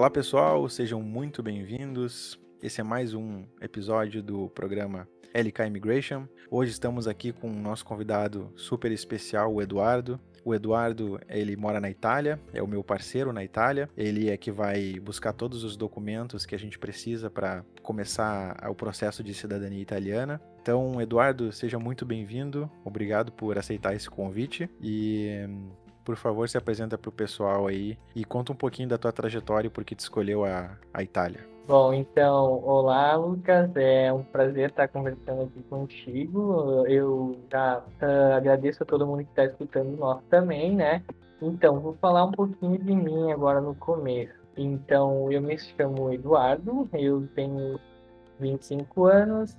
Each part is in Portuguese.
Olá pessoal, sejam muito bem-vindos. Esse é mais um episódio do programa LK Immigration. Hoje estamos aqui com o nosso convidado super especial, o Eduardo. O Eduardo, ele mora na Itália, é o meu parceiro na Itália. Ele é que vai buscar todos os documentos que a gente precisa para começar o processo de cidadania italiana. Então, Eduardo, seja muito bem-vindo. Obrigado por aceitar esse convite e por favor, se apresenta para o pessoal aí e conta um pouquinho da tua trajetória e por que tu escolheu a, a Itália. Bom, então, olá, Lucas. É um prazer estar conversando aqui contigo. Eu já uh, agradeço a todo mundo que está escutando nós também, né? Então, vou falar um pouquinho de mim agora no começo. Então, eu me chamo Eduardo, eu tenho 25 anos,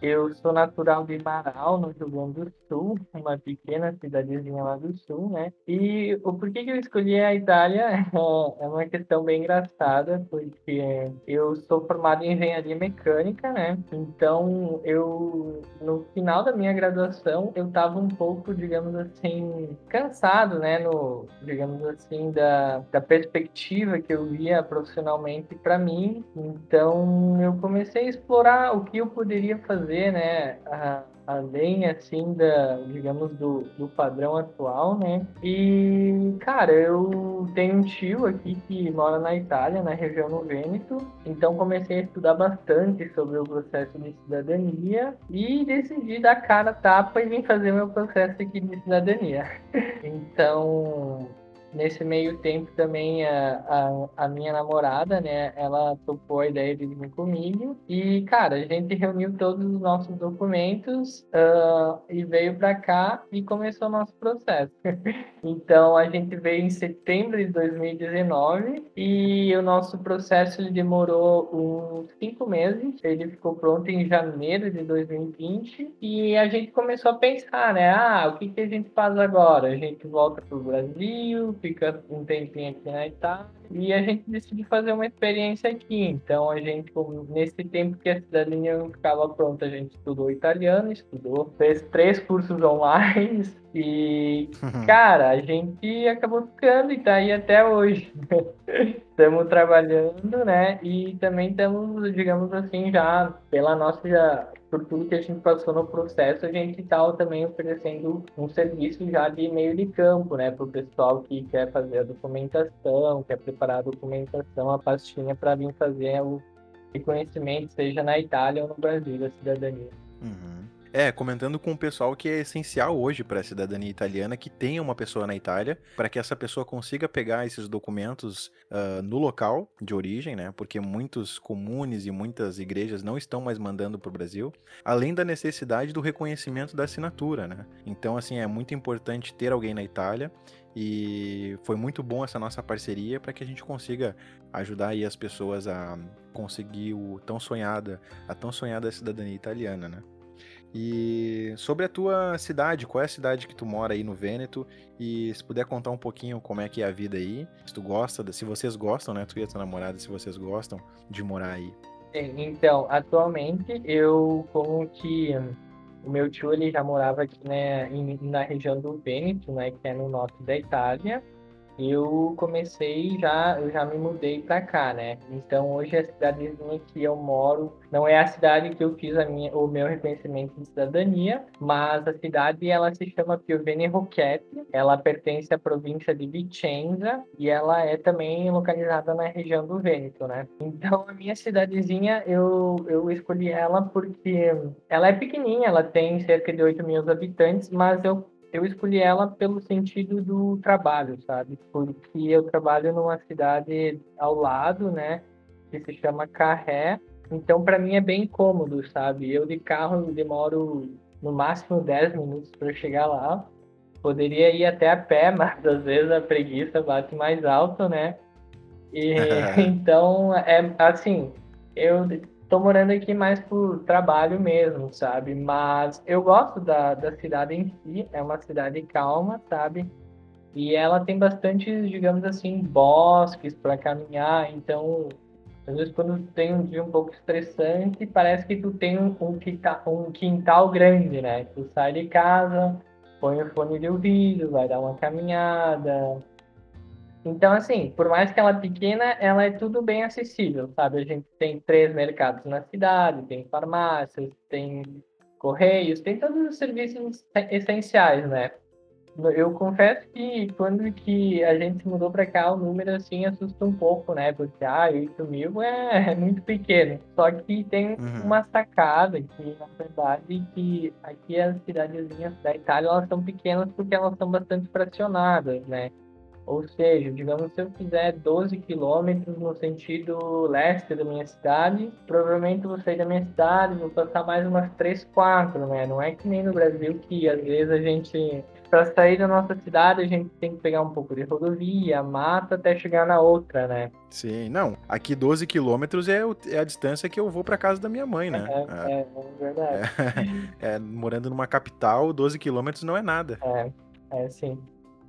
eu sou natural de Marau, no Rio Grande do Sul, uma pequena cidadezinha lá do Sul, né? E o porquê que eu escolhi a Itália é uma questão bem engraçada, porque eu sou formado em engenharia mecânica, né? Então, eu, no final da minha graduação, eu estava um pouco, digamos assim, cansado, né? No, digamos assim, da, da perspectiva que eu via profissionalmente para mim. Então, eu comecei a explorar o que eu poderia fazer fazer, né, a, além, assim, da, digamos, do, do padrão atual, né, e, cara, eu tenho um tio aqui que mora na Itália, na região do Vêneto, então comecei a estudar bastante sobre o processo de cidadania e decidi dar cara tapa e vim fazer meu processo aqui de cidadania. então, Nesse meio tempo também a, a, a, minha namorada, né, ela topou a ideia de vir comigo e, cara, a gente reuniu todos os nossos documentos uh, e veio para cá e começou o nosso processo. então, a gente veio em setembro de 2019 e o nosso processo demorou uns cinco meses. Ele ficou pronto em janeiro de 2020 e a gente começou a pensar, né, ah, o que, que a gente faz agora? A gente volta para o Brasil, fica um tempinho aqui na Itália e a gente decidiu fazer uma experiência aqui. Então, a gente, nesse tempo que a cidadania não ficava pronta, a gente estudou italiano, estudou, fez três cursos online e, cara, a gente acabou ficando e tá aí até hoje. Estamos trabalhando, né? E também estamos, digamos assim, já pela nossa já, por tudo que a gente passou no processo, a gente está também oferecendo um serviço já de meio de campo, né, para o pessoal que quer fazer a documentação, quer preparar a documentação, a pastinha para vir fazer o reconhecimento, seja na Itália ou no Brasil, da cidadania. Uhum. É, comentando com o pessoal que é essencial hoje para a cidadania italiana que tenha uma pessoa na Itália, para que essa pessoa consiga pegar esses documentos uh, no local de origem, né? Porque muitos comunes e muitas igrejas não estão mais mandando para o Brasil, além da necessidade do reconhecimento da assinatura, né? Então, assim, é muito importante ter alguém na Itália e foi muito bom essa nossa parceria para que a gente consiga ajudar aí as pessoas a conseguir o tão sonhada, a tão sonhada cidadania italiana, né? E sobre a tua cidade, qual é a cidade que tu mora aí no Vêneto? E se puder contar um pouquinho como é que é a vida aí, se tu gosta, se vocês gostam, né? Tu e a tua namorada, se vocês gostam de morar aí. Então, atualmente eu como que o meu tio ele já morava aqui né, na região do Vêneto, né, que é no norte da Itália eu comecei já, eu já me mudei para cá, né? Então hoje a cidadezinha que eu moro não é a cidade que eu fiz a minha, o meu reconhecimento de cidadania, mas a cidade ela se chama Piovene Rocchetti, ela pertence à província de Vicenza e ela é também localizada na região do Vêneto, né? Então a minha cidadezinha eu, eu escolhi ela porque ela é pequenininha, ela tem cerca de 8 mil habitantes, mas eu eu escolhi ela pelo sentido do trabalho, sabe? Porque eu trabalho numa cidade ao lado, né? Que se chama Carré. Então, para mim é bem cômodo, sabe? Eu de carro demoro no máximo 10 minutos para chegar lá. Poderia ir até a pé, mas às vezes a preguiça bate mais alto, né? E então, é assim, eu tô morando aqui mais por trabalho mesmo, sabe? Mas eu gosto da, da cidade em si, é uma cidade calma, sabe? E ela tem bastante, digamos assim, bosques para caminhar, então às vezes quando tem um dia um pouco estressante, parece que tu tem um, um, quintal, grande, né? Tu sai de casa, põe o fone de ouvido, vai dar uma caminhada, Então, assim, por mais que ela é pequena, ela é tudo bem acessível, sabe? A gente tem três mercados na cidade, tem farmácias, tem correios, tem todos os serviços essenciais, né? Eu confesso que quando que a gente mudou para cá, o número assim assusta um pouco, né? Porque, ah, 8 mil é, é muito pequeno. Só que tem uhum. uma sacada que, na verdade, que aqui as cidadezinhas da Itália, elas são pequenas porque elas são bastante fracionadas, né? Ou seja, digamos, se eu fizer 12 quilômetros no sentido leste da minha cidade, provavelmente vou sair da minha cidade, vou passar mais umas 3, 4, né? Não é que nem no Brasil que às vezes a gente para sair da nossa cidade, a gente tem que pegar um pouco de rodovia, mata até chegar na outra, né? Sim, não. Aqui 12 quilômetros é, é, a distância que eu vou para casa da minha mãe, né? É, é, é verdade. É, é, morando numa capital, 12 quilômetros não é nada. É, é sim.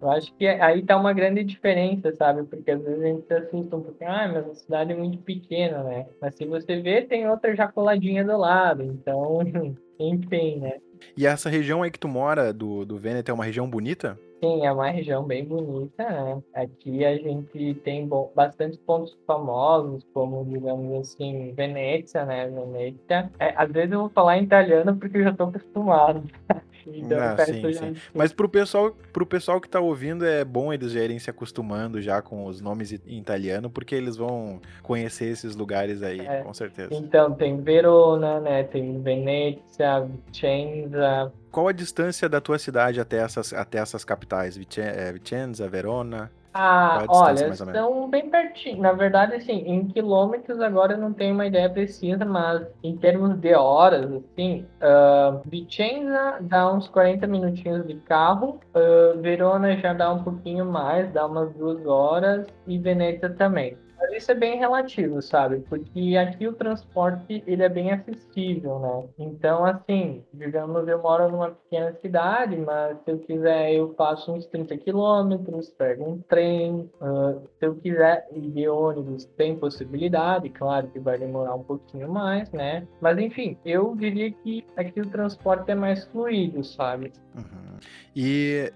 Eu acho que aí tá uma grande diferença, sabe? Porque às vezes a gente se assusta um pouquinho, ah, mas a cidade é muito pequena, né? Mas se você vê, tem outra já coladinha do lado. Então, enfim, né? E essa região aí que tu mora, do, do Vêneto, é uma região bonita? Sim, é uma região bem bonita, né? Aqui a gente tem bom, bastante pontos famosos, como, digamos assim, Venécia, né? Venécia. É, às vezes eu vou falar em italiano porque eu já estou acostumado. Então, ah, sim, sim. Mas pro pessoal, pro pessoal que tá ouvindo, é bom eles já irem se acostumando já com os nomes em italiano, porque eles vão conhecer esses lugares aí, é. com certeza. Então, tem Verona, né? Tem Venezia, Vicenza. Qual a distância da tua cidade até essas, até essas capitais? É, Vicenza, Verona? Ah, olha, são bem pertinho. Na verdade, assim, em quilômetros agora eu não tenho uma ideia precisa, mas em termos de horas, assim, uh, Vicenza dá uns 40 minutinhos de carro, uh, Verona já dá um pouquinho mais, dá umas duas horas, e Veneza também. Mas isso é bem relativo, sabe? Porque aqui o transporte ele é bem acessível, né? Então, assim, digamos, eu moro numa pequena cidade, mas se eu quiser eu passo uns 30 quilômetros, pego um trem. Uh, se eu quiser ir de ônibus, tem possibilidade, claro que vai demorar um pouquinho mais, né? Mas enfim, eu diria que aqui o transporte é mais fluido, sabe? Uhum. E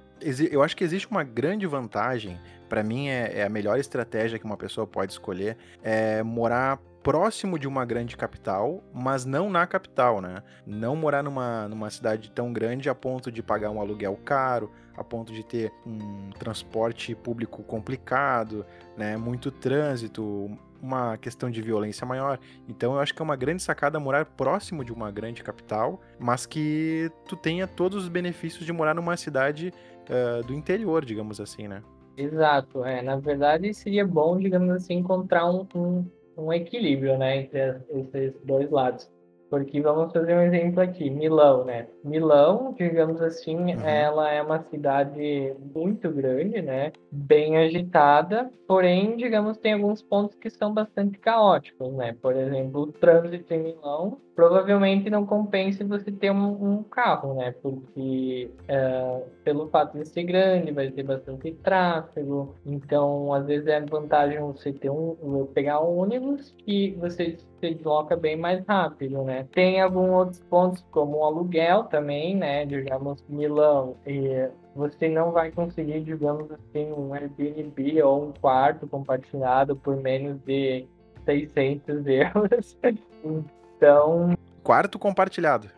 eu acho que existe uma grande vantagem para mim é, é, a melhor estratégia que uma pessoa pode escolher é morar próximo de uma grande capital, mas não na capital, né? Não morar numa, numa cidade tão grande a ponto de pagar um aluguel caro, a ponto de ter um transporte público complicado, né? Muito trânsito, uma questão de violência maior. Então eu acho que é uma grande sacada morar próximo de uma grande capital, mas que tu tenha todos os benefícios de morar numa cidade uh, do interior, digamos assim, né? Exato, é. Na verdade, seria bom, digamos assim, encontrar um, um, um equilíbrio, né, entre esses dois lados. Porque vamos fazer um exemplo aqui, Milão, né? Milão, digamos assim, uhum. ela é uma cidade muito grande, né? Bem agitada, porém, digamos, tem alguns pontos que são bastante caóticos, né? Por exemplo, o trânsito em Milão provavelmente não compense você ter um, um carro, né? Porque é, pelo fato de ser grande, vai ter bastante tráfego. Então, às vezes é vantagem você ter um, pegar um ônibus que você se desloca bem mais rápido, né? Tem alguns outros pontos, como o aluguel também, né? Digamos, Milão. E você não vai conseguir, digamos assim, um Airbnb ou um quarto compartilhado por menos de 600 euros. Então. Quarto compartilhado.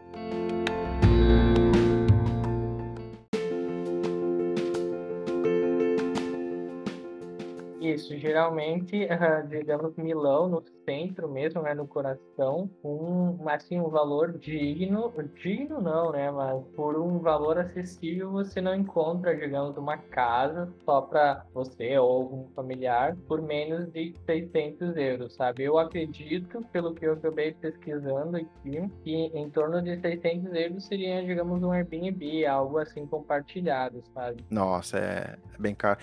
Isso, geralmente, digamos, Milão, no centro mesmo, né, no coração, um, assim, um valor digno, digno não, né, mas por um valor acessível você não encontra, digamos, uma casa só para você ou algum familiar por menos de 600 euros, sabe? Eu acredito, pelo que eu acabei pesquisando aqui, que em torno de 600 euros seria, digamos, um Airbnb, algo assim compartilhado, sabe? Nossa, é bem caro.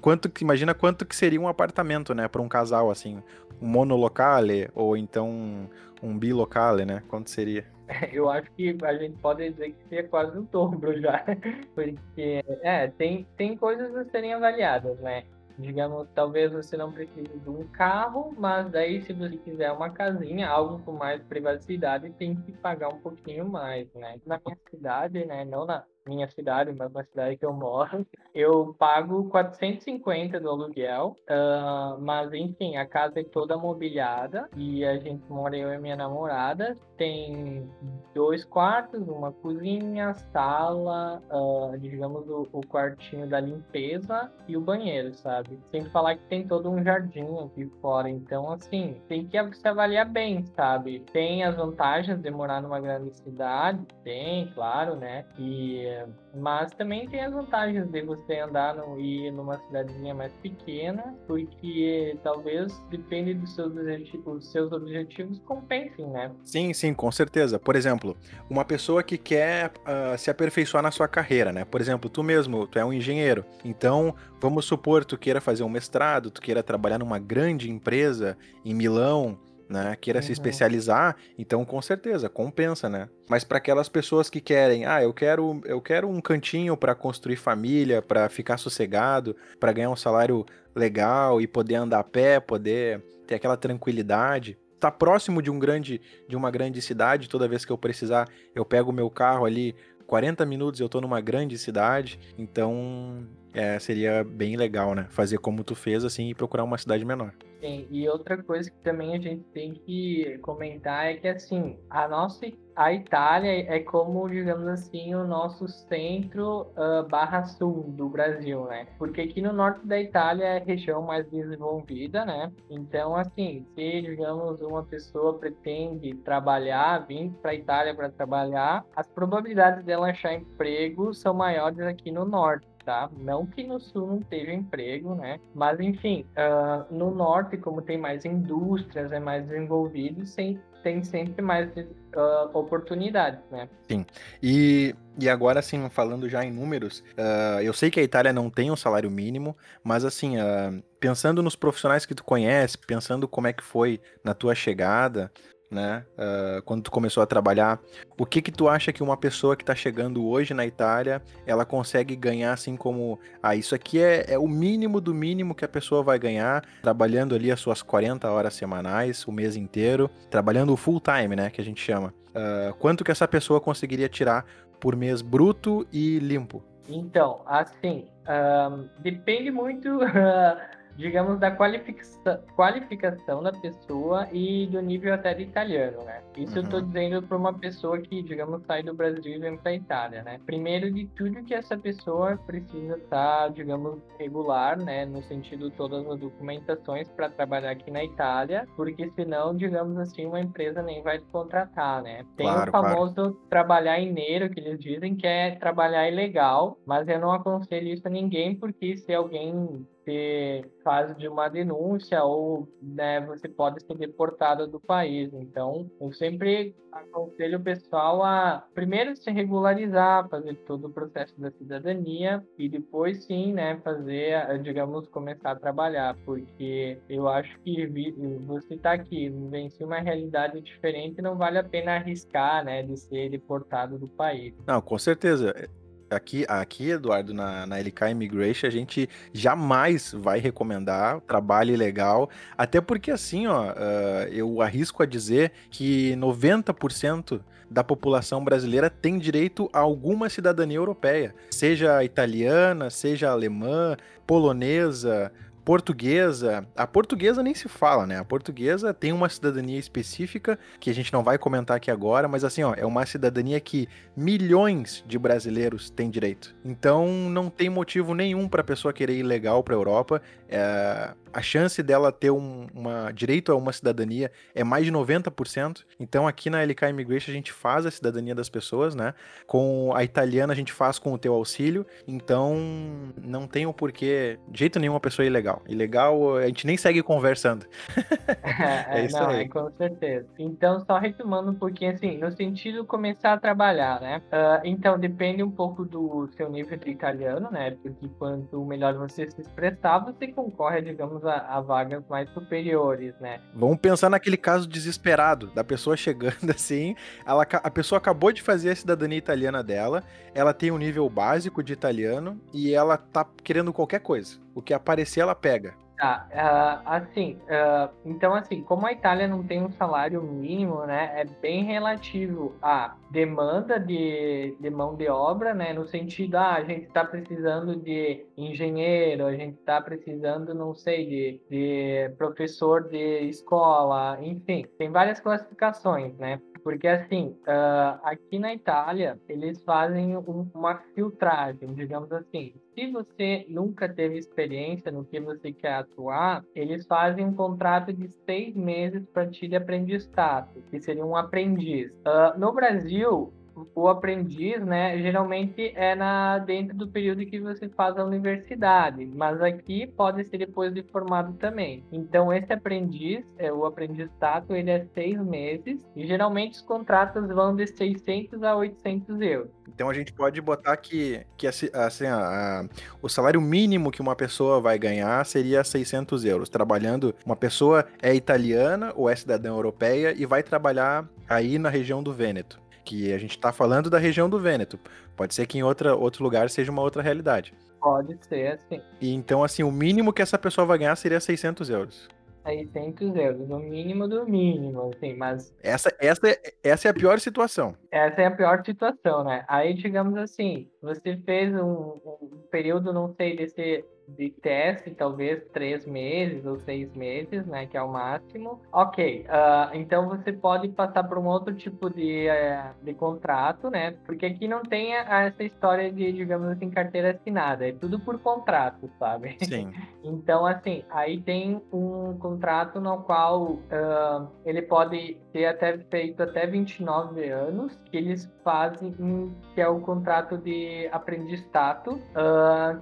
Quanto, imagina quanto que seria um apartamento, né, para um casal, assim, monolocale ou então um, bilocale, né? Quanto seria? Eu acho que a gente pode dizer que seria quase o dobro já, porque é, tem, tem coisas a serem avaliadas, né? Digamos, talvez você não precise de um carro, mas daí se você quiser uma casinha, algo com mais privacidade, tem que pagar um pouquinho mais, né? Na minha cidade, né, não na, minha cidade, mas na cidade que eu moro, eu pago 450 do aluguel, uh, mas enfim, a casa é toda mobiliada e a gente mora eu e minha namorada, tem dois quartos, uma cozinha, sala, uh, digamos o, o, quartinho da limpeza e o banheiro, sabe? Sem falar que tem todo um jardim aqui fora, então assim, tem que se avaliar bem, sabe? Tem as vantagens de morar numa grande cidade, tem, claro, né? E mas também tem as vantagens de você andar no, ir numa cidadezinha mais pequena, porque talvez depende dos seus objetivos, seus objetivos compensem, né? Sim, sim, com certeza. Por exemplo, uma pessoa que quer uh, se aperfeiçoar na sua carreira, né? Por exemplo, tu mesmo, tu é um engenheiro. Então, vamos supor, tu queira fazer um mestrado, tu queira trabalhar numa grande empresa em Milão, né, queira uhum. se especializar, então com certeza compensa, né? Mas para aquelas pessoas que querem, ah, eu quero, eu quero um cantinho para construir família, para ficar sossegado, para ganhar um salário legal e poder andar a pé, poder ter aquela tranquilidade, tá próximo de um grande de uma grande cidade, toda vez que eu precisar, eu pego o meu carro ali 40 minutos eu tô numa grande cidade, então é, seria bem legal, né? Fazer como tu fez assim e procurar uma cidade menor. Sim, e outra coisa que também a gente tem que comentar é que assim, a nossa a Itália é como, digamos assim, o nosso centro uh, barra sul do Brasil, né? Porque aqui no norte da Itália é a região mais desenvolvida, né? Então, assim, se, digamos, uma pessoa pretende trabalhar, vir para a Itália para trabalhar, as probabilidades dela achar emprego são maiores aqui no norte tá? Não que no sul não esteja emprego, né? Mas enfim, uh, no norte, como tem mais indústrias, é mais desenvolvido, sem, tem sempre mais uh, oportunidades, né? Sim. E, e agora, assim, falando já em números, uh, eu sei que a Itália não tem um salário mínimo, mas assim, pensando nos profissionais que tu conhece, pensando como é que foi na tua chegada, né? Uh, quando tu começou a trabalhar, o que que tu acha que uma pessoa que está chegando hoje na Itália, ela consegue ganhar assim como, ah, isso aqui é, é o mínimo do mínimo que a pessoa vai ganhar, trabalhando ali as suas 40 horas semanais, o mês inteiro, trabalhando full time, né, que a gente chama. Uh, quanto que essa pessoa conseguiria tirar por mês bruto e limpo? Então, assim, um, depende muito digamos, da qualificação, qualificação da pessoa e do nível até de italiano, né? Isso uhum. eu estou dizendo para uma pessoa que, digamos, sai do Brasil e vem para a Itália, né? Primeiro de tudo que essa pessoa precisa estar, tá, digamos, regular, né? No sentido de todas as documentações para trabalhar aqui na Itália, porque senão, digamos assim, uma empresa nem vai te contratar, né? Tem claro, o famoso claro. trabalhar em neiro, que eles dizem que é trabalhar ilegal, mas eu não aconselho isso a ninguém, porque se alguém ser fase de uma denúncia ou né, você pode ser deportado do país. Então, eu sempre aconselho o pessoal a primeiro se regularizar, fazer todo o processo da cidadania e depois sim, né, fazer, digamos, começar a trabalhar, porque eu acho que você está aqui, vivencia uma realidade diferente, não vale a pena arriscar, né, de ser deportado do país. Não, com certeza aqui, aqui Eduardo, na, na LK Immigration, a gente jamais vai recomendar trabalho ilegal, até porque assim, ó, uh, eu arrisco a dizer que 90% da população brasileira tem direito a alguma cidadania europeia, seja italiana, seja alemã, polonesa, portuguesa, a portuguesa nem se fala, né? A portuguesa tem uma cidadania específica que a gente não vai comentar aqui agora, mas assim, ó, é uma cidadania que milhões de brasileiros têm direito. Então não tem motivo nenhum para a pessoa querer ir legal para a Europa. É, a chance dela ter um uma, direito a uma cidadania é mais de 90%. Então aqui na LK Immigration a gente faz a cidadania das pessoas, né? Com a italiana a gente faz com o teu auxílio. Então não tem o porquê, de jeito nenhum, a pessoa é ilegal. Ilegal a gente nem segue conversando. é, é, isso não, aí. É, com certeza. Então só retomando um pouquinho assim, no sentido de começar a trabalhar, né? Uh, então depende um pouco do seu nível de italiano, né? Porque quanto melhor você se expressar, você concorre, digamos, a, a, vagas mais superiores, né? Vamos pensar naquele caso desesperado da pessoa chegando assim, ela, a pessoa acabou de fazer a cidadania italiana dela, ela tem um nível básico de italiano e ela tá querendo qualquer coisa. O que aparecer, ela pega. Tá, uh, assim, uh, então assim, como a Itália não tem um salário mínimo, né, é bem relativo à demanda de, de mão de obra, né, no sentido, ah, a gente está precisando de engenheiro, a gente está precisando, não sei, de, de professor de escola, enfim, tem várias classificações, né, porque, assim, uh, aqui na Itália, eles fazem um, uma filtragem, digamos assim. Se você nunca teve experiência no que você quer atuar, eles fazem um contrato de seis meses para ti de aprendizato, que seria um aprendiz. Uh, no Brasil, o aprendiz, né, geralmente é na dentro do período que você faz a universidade, mas aqui pode ser depois de formado também. Então esse aprendiz, é o aprendizato, ele é seis meses e geralmente os contratos vão de 600 a 800 euros. Então a gente pode botar que, que assim a, a, o salário mínimo que uma pessoa vai ganhar seria 600 euros. Trabalhando, uma pessoa é italiana ou é cidadã europeia e vai trabalhar aí na região do Vêneto que a gente está falando da região do Vêneto. Pode ser que em outra, outro lugar seja uma outra realidade. Pode ser, sim. E então, assim, o mínimo que essa pessoa vai ganhar seria 600 euros. 600 euros, o mínimo do mínimo, assim, mas... Essa, essa, essa é a pior situação. Essa é a pior situação, né? Aí, digamos assim, você fez um, um período, não sei, desse de teste, talvez três meses ou seis meses, né, que é o máximo. Ok, uh, então você pode passar por um outro tipo de, uh, de contrato, né, porque aqui não tem essa história de, digamos assim, carteira assinada, é tudo por contrato, sabe? Sim. então, assim, aí tem um contrato no qual uh, ele pode ter até feito até 29 anos, que eles fazem, que é o contrato de aprendizato,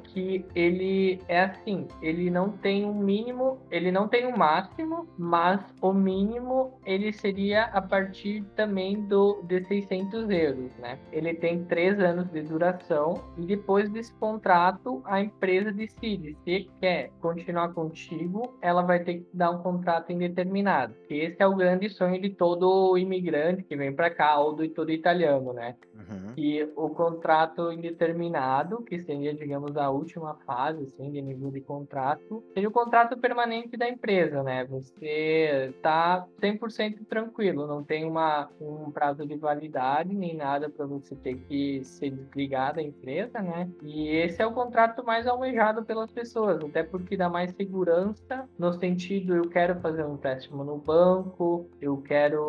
que ele é assim, ele não tem um mínimo, ele não tem um máximo, mas o mínimo ele seria a partir também do de 600 euros, né? Ele tem três anos de duração e depois desse contrato a empresa decide se quer continuar contigo, ela vai ter que dar um contrato indeterminado. Esse é o grande sonho de todo imigrante que vem para cá ou do todo italiano, né? Uhum. E o contrato indeterminado, que seria, digamos, a última fase, assim, de nível de contrato, seria o contrato permanente da empresa, né? Você tá 100% tranquilo, não tem uma, um prazo de validade nem nada para você ter que ser desligado da empresa, né? E esse é o contrato mais almejado pelas pessoas, até porque dá mais segurança no sentido eu quero fazer um empréstimo no banco, eu quero,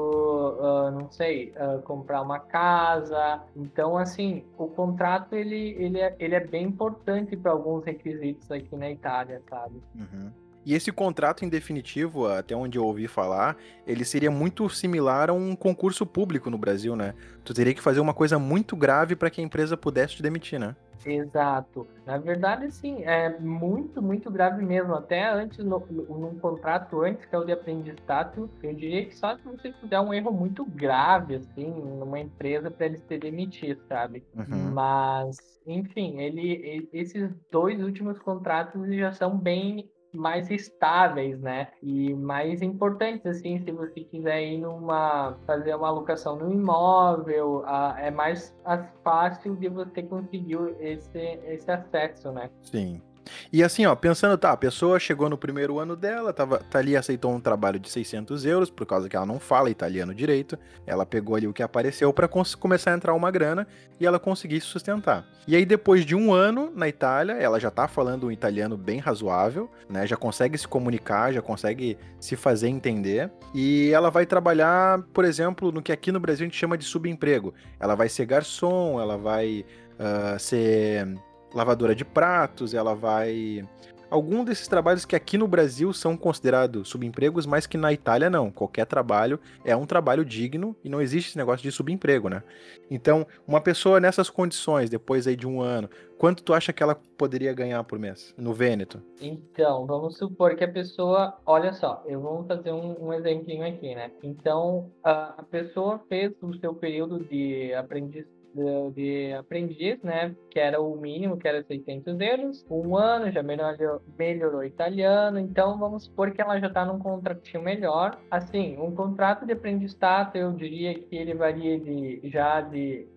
uh, não sei, uh, comprar uma casa. Então, assim, o contrato ele, ele, é, ele é bem importante para alguns requisitos aqui na Itália, sabe? Uhum. E esse contrato em definitivo, até onde eu ouvi falar, ele seria muito similar a um concurso público no Brasil, né? Tu teria que fazer uma coisa muito grave para que a empresa pudesse te demitir, né? Exato. Na verdade, sim, é muito, muito grave mesmo. Até antes, no, num contrato antes, que é o de aprendizado, eu diria que só se você fizer um erro muito grave, assim, numa empresa para eles te demitir, sabe? Uhum. Mas, enfim, ele, esses dois últimos contratos já são bem mais estáveis, né? E mais importantes, assim, se você quiser ir numa fazer uma alocação no imóvel, a, é mais fácil de você conseguir esse, esse acesso, né? Sim. E assim, ó, pensando, tá, a pessoa chegou no primeiro ano dela, tava, tá ali, aceitou um trabalho de 600 euros, por causa que ela não fala italiano direito, ela pegou ali o que apareceu para começar a entrar uma grana e ela conseguir se sustentar. E aí, depois de um ano na Itália, ela já tá falando um italiano bem razoável, né, já consegue se comunicar, já consegue se fazer entender, e ela vai trabalhar, por exemplo, no que aqui no Brasil a gente chama de subemprego. Ela vai ser garçom, ela vai uh, ser lavadora de pratos, ela vai. Algum desses trabalhos que aqui no Brasil são considerados subempregos, mas que na Itália não. Qualquer trabalho é um trabalho digno e não existe esse negócio de subemprego, né? Então, uma pessoa nessas condições, depois aí de um ano, quanto tu acha que ela poderia ganhar por mês no Vêneto? Então, vamos supor que a pessoa, olha só, eu vou fazer um, um exemplinho aqui, né? Então, a, a pessoa fez o seu período de aprendiz de, de, aprendiz, né? Que era o mínimo, que era 600 euros. Um ano já melhorou, melhorou italiano. Então, vamos supor que ela já está num contratinho melhor. Assim, um contrato de aprendizado, eu diria que ele varia de já de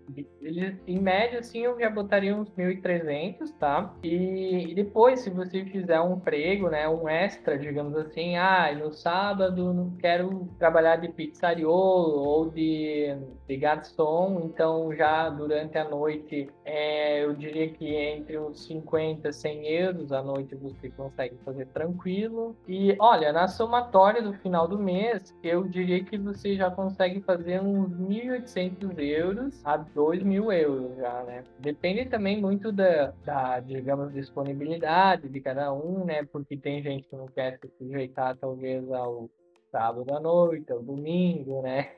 em média, assim, eu já botaria uns 1.300, tá? E, e, depois, se você fizer um emprego, né, um extra, digamos assim, ah, no sábado não quero trabalhar de pizzariolo ou de, de garçom, então já durante a noite, é, eu diria que entre uns 50 100 euros a noite você consegue fazer tranquilo. E, olha, na somatória do final do mês, eu diria que você já consegue fazer uns 1.800 euros a 2 mil euros já, né? Depende também muito da, da, digamos, disponibilidade de cada um, né? Porque tem gente que não quer se sujeitar, talvez, ao sábado à noite, ao domingo, né?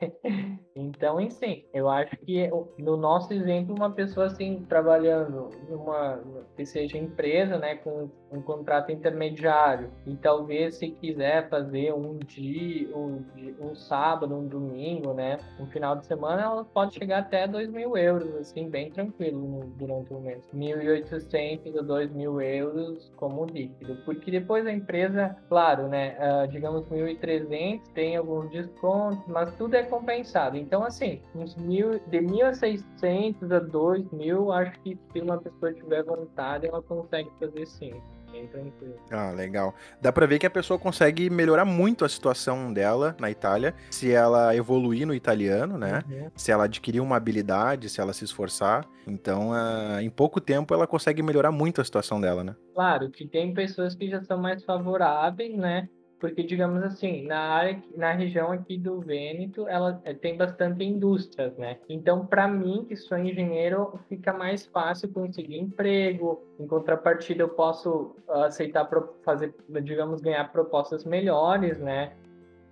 Então, enfim, eu acho que no nosso exemplo, uma pessoa assim, trabalhando numa, que seja empresa, né, com um contrato intermediário, e talvez se quiser fazer um dia, um, um sábado, um domingo, né, um final de semana, ela pode chegar até 2 mil euros, assim, bem tranquilo durante o mês. 1.800 a 2 mil euros como líquido, porque depois a empresa, claro, né, uh, digamos 1.300 clientes, tem alguns descontos, mas tudo é compensado. Então, assim, uns mil, de 1.600 a 2.000, acho que se uma pessoa tiver vontade, ela consegue fazer sim. Bem tranquilo. Ah, legal. Dá pra ver que a pessoa consegue melhorar muito a situação dela na Itália, se ela evoluir no italiano, né? Uhum. Se ela adquirir uma habilidade, se ela se esforçar. Então, uh, em pouco tempo, ela consegue melhorar muito a situação dela, né? Claro, que tem pessoas que já são mais favoráveis, né? Porque digamos assim, na área, na região aqui do Vêneto, ela eh, tem bastante indústrias, né? Então, para mim, que sou engenheiro, fica mais fácil conseguir emprego. Em contrapartida, eu posso uh, aceitar fazer, digamos, ganhar propostas melhores, né?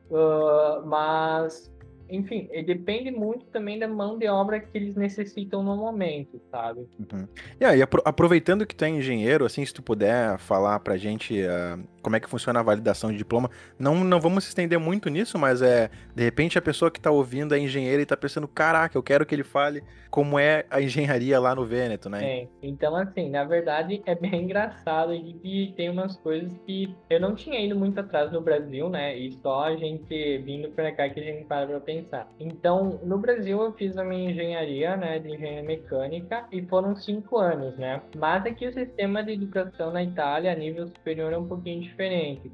Uh, mas enfim, depende muito também da mão de obra que eles necessitam no momento, sabe? Uhum. E aí, aproveitando que tu é engenheiro, assim, se tu puder falar pra gente uh, como é que funciona a validação de diploma, não, não vamos se estender muito nisso, mas é, de repente a pessoa que tá ouvindo é engenheira e tá pensando, caraca, eu quero que ele fale como é a engenharia lá no Vêneto, né? É, então assim, na verdade é bem engraçado e tem umas coisas que eu não tinha ido muito atrás no Brasil, né? E só a gente vindo pra cá que a gente para pra pensar. Então, no Brasil eu fiz a minha engenharia, né, de engenharia mecânica e foram cinco anos, né? Mas aqui o sistema de educação na Itália a nível superior é um pouquinho diferente,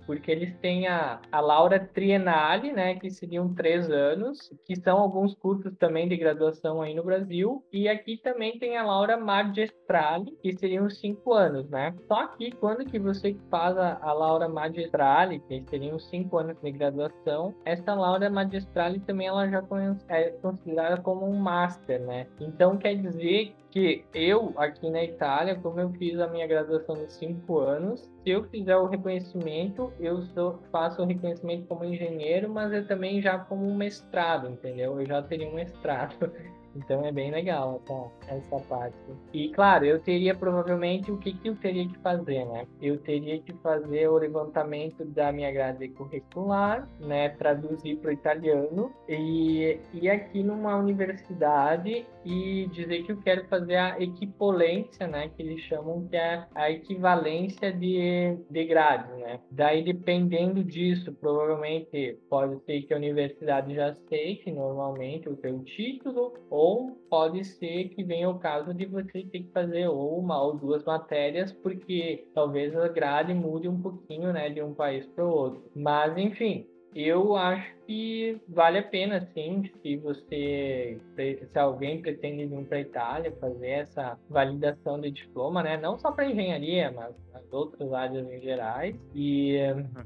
porque eles têm a, a Laura Triennale, né, que seriam três anos, que são alguns cursos também de graduação aí no Brasil, e aqui também tem a Laura Magistrale, que seriam cinco anos, né? Só que quando que você faz a, a Laura Magistrale, que seriam cinco anos de graduação, essa Laura Magistrale também ela já é considerada como um master, né? Então quer dizer que eu, aqui na Itália, como eu fiz a minha graduação de cinco anos, se eu fizer o reconhecimento, eu sou, faço o reconhecimento como engenheiro, mas eu também já como um mestrado, entendeu? Eu já teria um mestrado. Então é bem legal essa, essa parte. E claro, eu teria provavelmente o que, que eu teria que fazer, né? Eu teria que fazer o levantamento da minha grade curricular, né? Traduzir para o italiano e ir aqui numa universidade e dizer que eu quero fazer a equipolência, né? Que eles chamam que é a equivalência de, de grade, né? Daí, dependendo disso, provavelmente pode ser que a universidade já aceite normalmente o seu título ou ou pode ser que venha o caso de você ter que fazer ou uma ou duas matérias, porque talvez a grade mude um pouquinho, né, de um país para o outro. Mas, enfim, eu acho que vale a pena, sim, se você, se alguém pretende vir para a Itália fazer essa validação de diploma, né? Não só para engenharia, mas nas outras áreas em gerais. E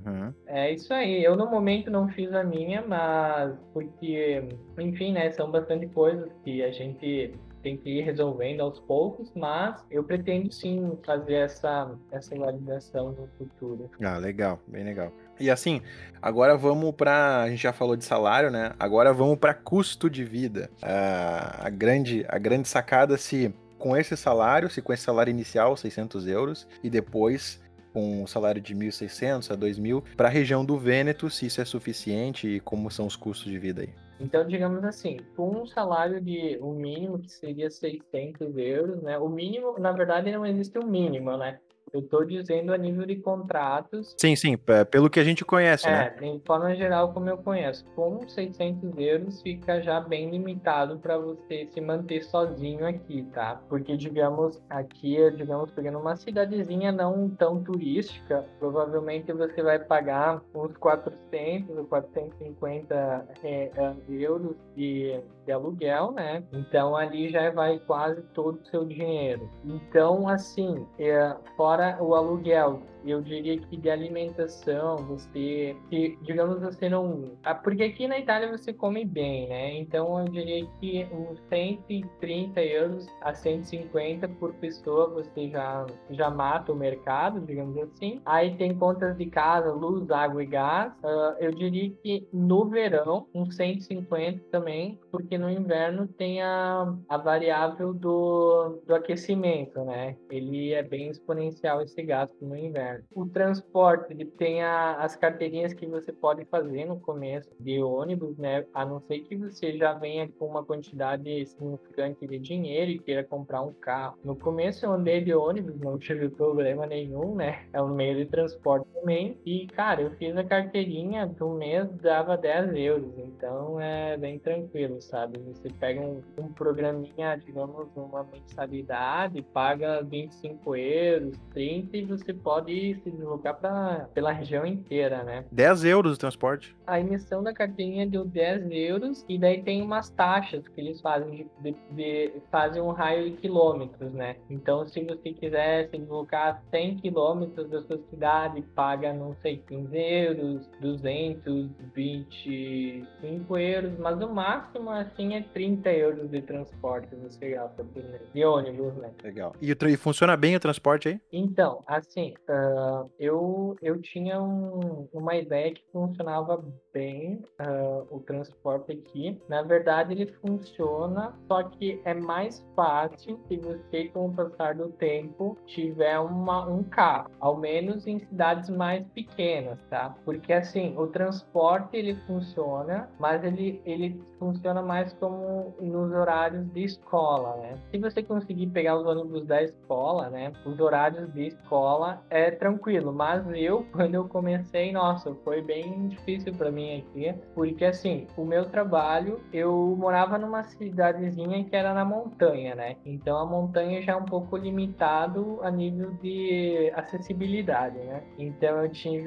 uhum. é isso aí. Eu no momento não fiz a minha, mas porque, enfim, né? São bastante coisas que a gente tem que ir resolvendo aos poucos, mas eu pretendo sim fazer essa, essa validação no futuro. Ah, legal, bem legal. E assim, agora vamos para a gente já falou de salário, né? Agora vamos para custo de vida. a grande a grande sacada se com esse salário, se com esse salário inicial, 600 euros, e depois com um salário de 1.600 a 2.000, para a região do Vêneto, se isso é suficiente e como são os custos de vida aí. Então, digamos assim, com um salário de o um mínimo que seria 600 euros, né? O mínimo, na verdade, não existe um mínimo, né? Eu estou dizendo a nível de contratos. Sim, sim, pelo que a gente conhece, é, né? De forma geral, como eu conheço. Com 600 euros fica já bem limitado para você se manter sozinho aqui, tá? Porque, digamos, aqui, digamos, pegando uma cidadezinha não tão turística, provavelmente você vai pagar uns 400 ou 450 é, é, euros de, de aluguel, né? Então ali já vai quase todo o seu dinheiro. Então, assim, é, fora o aluguel, eu diria que de alimentação, você, que, digamos, você não. Ah, porque aqui na Itália você come bem, né? Então eu diria que uns 130 euros a 150 por pessoa você já, já mata o mercado, digamos assim. Aí tem contas de casa, luz, água e gás. Uh, eu diria que no verão, uns 150 também, porque no inverno tem a, a variável do, do aquecimento, né? Ele é bem exponencial esse gasto no inverno. O transporte, ele tem a, as carteirinhas que você pode fazer no começo de ônibus, né? A não ser que você já venha com uma quantidade significante de dinheiro e queira comprar um carro. No começo eu andei de ônibus, não tive problema nenhum, né? É um meio de transporte também. E, cara, eu fiz a carteirinha do mês, dava 10 euros. Então é bem tranquilo, sabe? Você pega um, um programinha, digamos, uma mensalidade, paga 25 euros, 30 e você pode se deslocar pra, pela região inteira, né? 10 euros o transporte. A emissão da carteirinha deu 10 euros e daí tem umas taxas que eles fazem de, de, de fazem um raio de quilômetros, né? Então, se você quiser se deslocar 100 quilômetros da sua cidade, paga, não sei, 15 euros, 225 euros, mas o máximo, assim, é 30 euros de transporte você gasta por mês, de ônibus, né? Legal. E, e funciona bem o transporte aí? Então, assim, Uh, eu, eu tinha um, uma ideia que funcionava uh, o transporte aqui. Na verdade, ele funciona, só que é mais fácil se você, com o passar do tempo, tiver uma, um carro, ao menos em cidades mais pequenas, tá? Porque assim, o transporte ele funciona, mas ele, ele funciona mais como nos horários de escola, né? Se você conseguir pegar os ônibus da escola, né? Os horários de escola é tranquilo, mas eu, quando eu comecei, nossa, foi bem difícil para mim aqui, porque assim, o meu trabalho, eu morava numa cidadezinha que era na montanha, né? Então a montanha já é um pouco limitado a nível de acessibilidade, né? Então eu tinha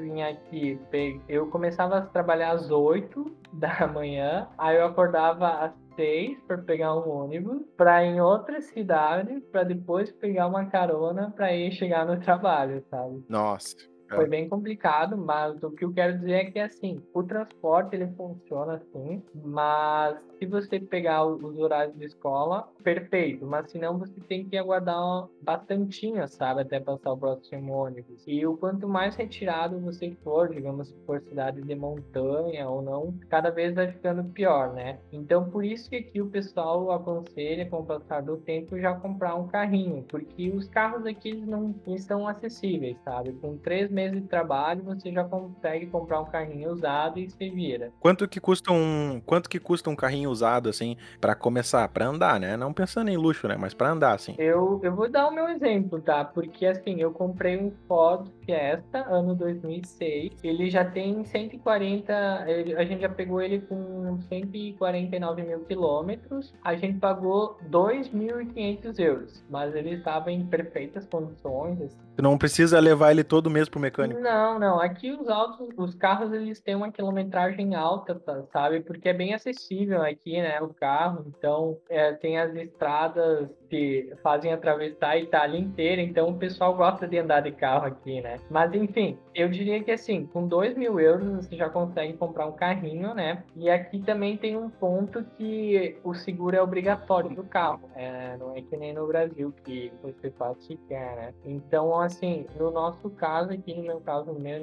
que eu começava a trabalhar às 8 da manhã, aí eu acordava às seis para pegar um ônibus para em outra cidade para depois pegar uma carona para ir chegar no trabalho, sabe? Nossa. Foi bem complicado, mas o que eu quero dizer é que assim, o transporte ele funciona assim, mas se você pegar os horários de escola, perfeito, mas senão você tem que aguardar bastantinho, sabe, até passar o próximo ônibus. E o quanto mais retirado você for, digamos, se for cidade de montanha ou não, cada vez vai ficando pior, né? Então, por isso que aqui o pessoal aconselha, com o passar do tempo, já comprar um carrinho, porque os carros aqui não estão acessíveis, sabe? Com três meses de trabalho, você já consegue comprar um carrinho usado e se vira. Quanto que custa um, quanto que custa um carrinho usado, assim, para começar, para andar, né? Não pensando em luxo, né? Mas para andar, assim. Eu, eu vou dar o meu exemplo, tá? Porque, assim, eu comprei um Ford Fiesta, ano 2006. Ele já tem 140... Ele, a gente já pegou ele com 149 mil quilômetros. A gente pagou 2.500 euros. Mas ele estava em perfeitas condições. Assim. Tu não precisa levar ele todo mês pro mecânico. Não, não. Aqui os autos, os carros, eles têm uma quilometragem alta, tá? sabe? Porque é bem acessível aqui né, o carro. Então, é, tem as estradas que fazem atravessar a Itália inteira, então o pessoal gosta de andar de carro aqui, né? Mas enfim, eu diria que assim, com 2 mil euros você já consegue comprar um carrinho, né? E aqui também tem um ponto que o seguro é obrigatório do carro, é, não é que nem no Brasil que você faz se quer, né? Então, assim, no nosso caso aqui, no meu caso, meu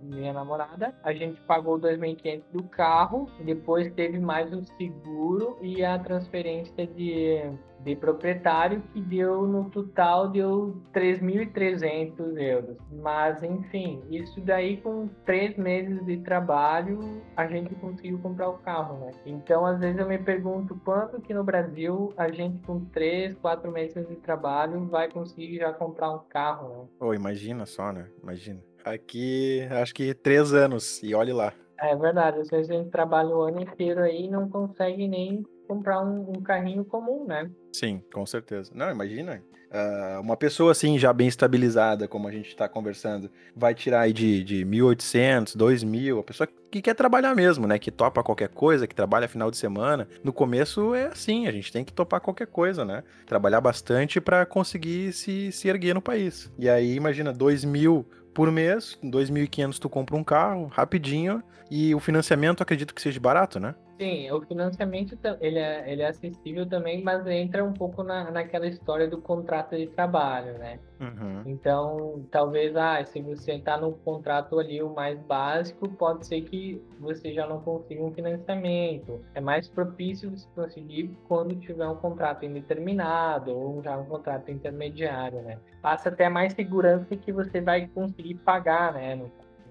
minha namorada, a gente pagou 2.500 do carro, depois teve mais o seguro e a transferência de de proprietário que deu no total deu 3.300 euros. Mas enfim, isso daí com três meses de trabalho a gente conseguiu comprar o carro, né? Então às vezes eu me pergunto quanto que no Brasil a gente com três, quatro meses de trabalho vai conseguir já comprar um carro, né? Oh, imagina só, né? Imagina. Aqui acho que três anos e olhe lá. É verdade, às vezes a gente trabalha o ano inteiro aí e não consegue nem comprar um, um carrinho comum, né? Sim, com certeza. Não, imagina. Uh, uma pessoa assim, já bem estabilizada, como a gente está conversando, vai tirar aí de, de 1.800, 2.000, a pessoa que quer trabalhar mesmo, né? Que topa qualquer coisa, que trabalha final de semana. No começo é assim, a gente tem que topar qualquer coisa, né? Trabalhar bastante para conseguir se, se erguer no país. E aí, imagina, 2.000 por mês, 2.500 tu compra um carro, rapidinho, e o financiamento acredito que seja barato, né? Sim, o financiamento ele é, ele é acessível também, mas entra um pouco na, naquela história do contrato de trabalho, né? Uhum. Então, talvez, ah, se você está no contrato ali o mais básico, pode ser que você já não consiga um financiamento. É mais propício você conseguir quando tiver um contrato indeterminado ou já um contrato intermediário, né? Passa até mais segurança que você vai conseguir pagar, né?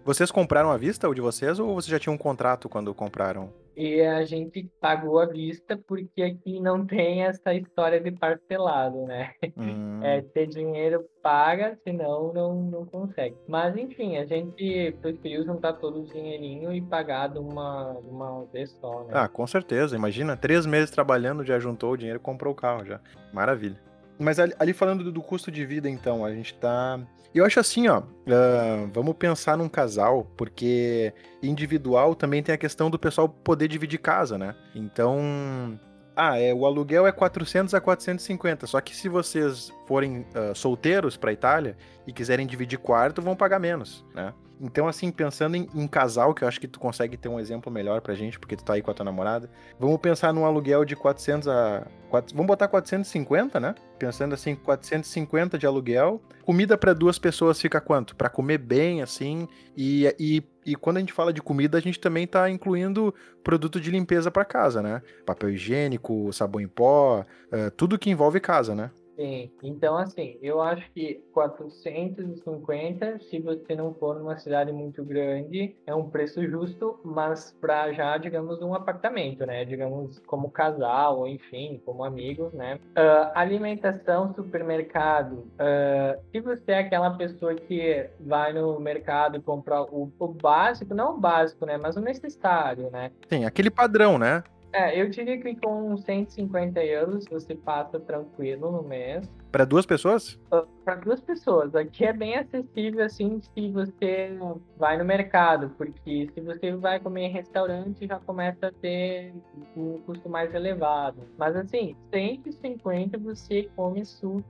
Vocês compraram à vista o de vocês ou você já tinha um contrato quando compraram? E a gente pagou à vista porque aqui não tem essa história de parcelado, né? Hum. É ter dinheiro paga, senão não, não consegue. Mas enfim, a gente preferiu juntar todo o dinheirinho e pagar de uma, uma vez só, né? Ah, com certeza. Imagina, três meses trabalhando, já juntou o dinheiro e comprou o carro já. Maravilha. Mas ali, ali falando do, custo de vida, então, a gente tá. Eu acho assim, ó. Uh, vamos pensar num casal, porque individual também tem a questão do pessoal poder dividir casa, né? Então. Ah, é, o aluguel é 400 a 450. Só que se vocês forem uh, solteiros para Itália e quiserem dividir quarto, vão pagar menos, né? Então, assim, pensando em, em, casal, que eu acho que tu consegue ter um exemplo melhor pra gente, porque tu tá aí com a tua namorada, vamos pensar num aluguel de 400 a... 4, vamos botar 450, né? Pensando assim, 450 de aluguel. Comida para duas pessoas fica quanto? Para comer bem, assim. E, e, e quando a gente fala de comida, a gente também tá incluindo produto de limpeza para casa, né? Papel higiênico, sabão em pó, uh, tudo que envolve casa, né? Sim, então assim, eu acho que 450, se você não for numa cidade muito grande, é um preço justo, mas para já, digamos, um apartamento, né? Digamos, como casal, enfim, como amigos, né? Uh, alimentação, supermercado. Uh, se você é aquela pessoa que vai no mercado e compra o, o básico, não o básico, né? Mas o necessário, né? Sim, aquele padrão, né? É, eu diria que com 150 euros você passa tranquilo no mês. Para duas pessoas? Uh, Para duas pessoas. Aqui é bem acessível, assim, se você vai no mercado, porque se você vai comer em restaurante, já começa a ter um custo mais elevado. Mas, assim, 150 você come, su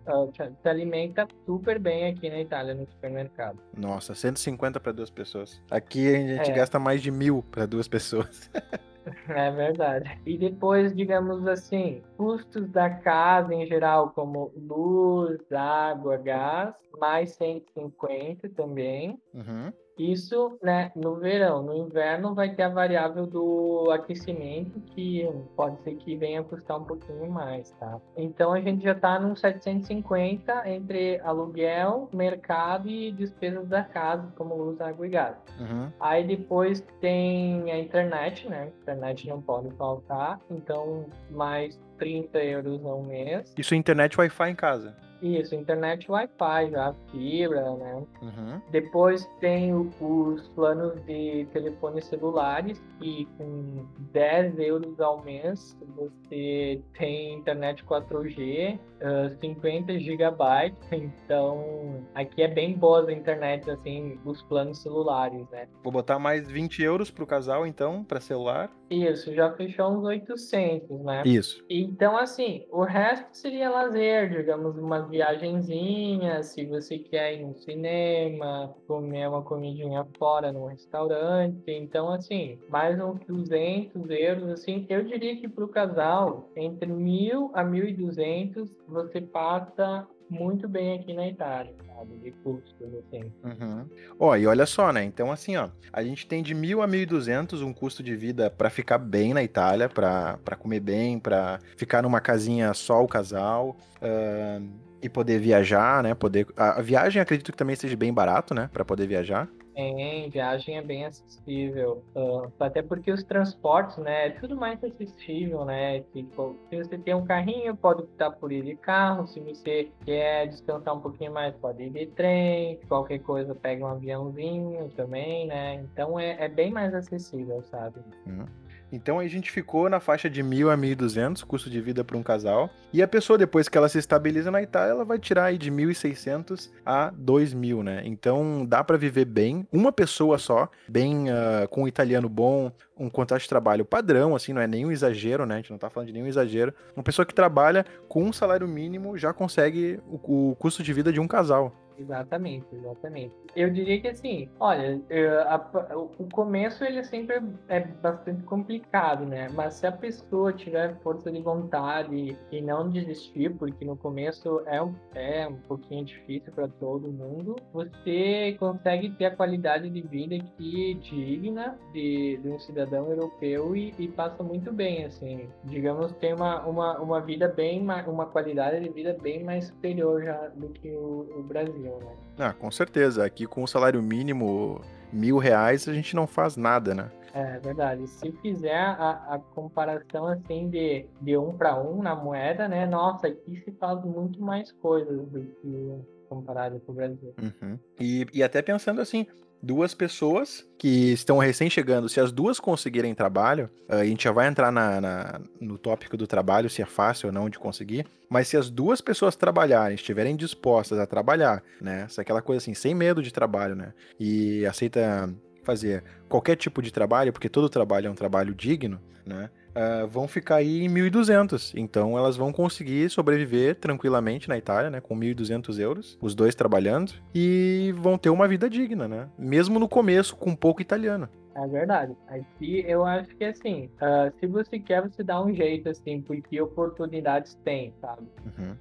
se alimenta super bem aqui na Itália, no supermercado. Nossa, 150 para duas pessoas. Aqui a gente é. gasta mais de mil para duas pessoas. É verdade. E depois, digamos assim, custos da casa em geral, como luz, água, gás, mais 150 também. Uhum. Isso, né, no verão. No inverno vai ter a variável do aquecimento, que pode ser que venha a custar um pouquinho mais, tá? Então a gente já tá num 750 entre aluguel, mercado e despesas da casa, como luz, água e gás. Uhum. Aí depois tem a internet, né? A internet não pode faltar, então mais 30 euros ao mês. Isso é internet Wi-Fi em casa? Isso, internet Wi-Fi, já fibra, né? Uhum. Depois tem o, os planos de telefones celulares, que com 10 euros ao mês você tem internet 4G, uh, 50 gigabytes, então aqui é bem boa a internet, assim, os planos celulares, né? Vou botar mais 20 euros pro casal, então, para celular? Isso, já fechou uns 800, né? Isso. Então, assim, o resto seria lazer, digamos, uma viagenzinha, se você quer ir no cinema, comer uma comidinha fora num restaurante. Então, assim, mais uns 200 euros, assim, eu diria que para o casal, entre 1.000 a 1.200, você passa muito bem aqui na Itália. sabe? De custos, assim. Uhum. Ó, e olha só, né? Então, assim, ó, a gente tem de mil a mil e duzentos um custo de vida para ficar bem na Itália, para comer bem, para ficar numa casinha só o casal. Uh, e poder viajar, né? Poder a, a viagem acredito que também seja bem barato, né? Para poder viajar. Tem, viagem é bem acessível. Uh, até porque os transportes, né, é tudo mais acessível, né? Tipo, se você tem um carrinho, pode optar por ir de carro. Se você quer descansar um pouquinho mais, pode ir de trem. Qualquer coisa, pega um aviãozinho também, né? Então é, é bem mais acessível, sabe? Uhum. Então a gente ficou na faixa de 1.000 a 1.200 custo de vida para um casal. E a pessoa, depois que ela se estabiliza na Itália, ela vai tirar aí de 1.600 a 2.000, né? Então dá para viver bem, uma pessoa só, bem uh, com um italiano bom, um contrato de trabalho padrão, assim, não é nenhum exagero, né? A gente não tá falando de nenhum exagero. Uma pessoa que trabalha com um salário mínimo já consegue o, o custo de vida de um casal. Exatamente, exatamente. Eu diria que assim, olha, a, o começo ele sempre é bastante complicado, né? Mas se a pessoa tiver força de vontade e não desistir, porque no começo é um, é um pouquinho difícil para todo mundo, você consegue ter a qualidade de vida que digna de, de um cidadão europeu e, e, passa muito bem, assim. Digamos, tem uma, uma, uma vida bem, uma qualidade de vida bem mais superior já do que o, o Brasil né? Ah, com certeza. Aqui com o salário mínimo mil reais a gente não faz nada, né? É verdade. Se fizer a, a comparação assim de, de um para um na moeda, né? Nossa, aqui se faz muito mais coisas do que comparado com o Brasil. Uhum. E, e até pensando assim, duas pessoas que estão recém chegando, se as duas conseguirem trabalho, a gente já vai entrar na, na, no tópico do trabalho, se é fácil ou não de conseguir, mas se as duas pessoas trabalharem, estiverem dispostas a trabalhar, né, se aquela coisa assim, sem medo de trabalho, né, e aceita fazer qualquer tipo de trabalho, porque todo trabalho é um trabalho digno, né, uh, vão ficar aí em 1.200. Então elas vão conseguir sobreviver tranquilamente na Itália, né? Com 1.200 euros, os dois trabalhando, e vão ter uma vida digna, né? Mesmo no começo, com pouco italiano. É verdade. Aqui eu acho que assim, uh, se você quer, você dá um jeito, assim, porque oportunidades tem, sabe? Uhum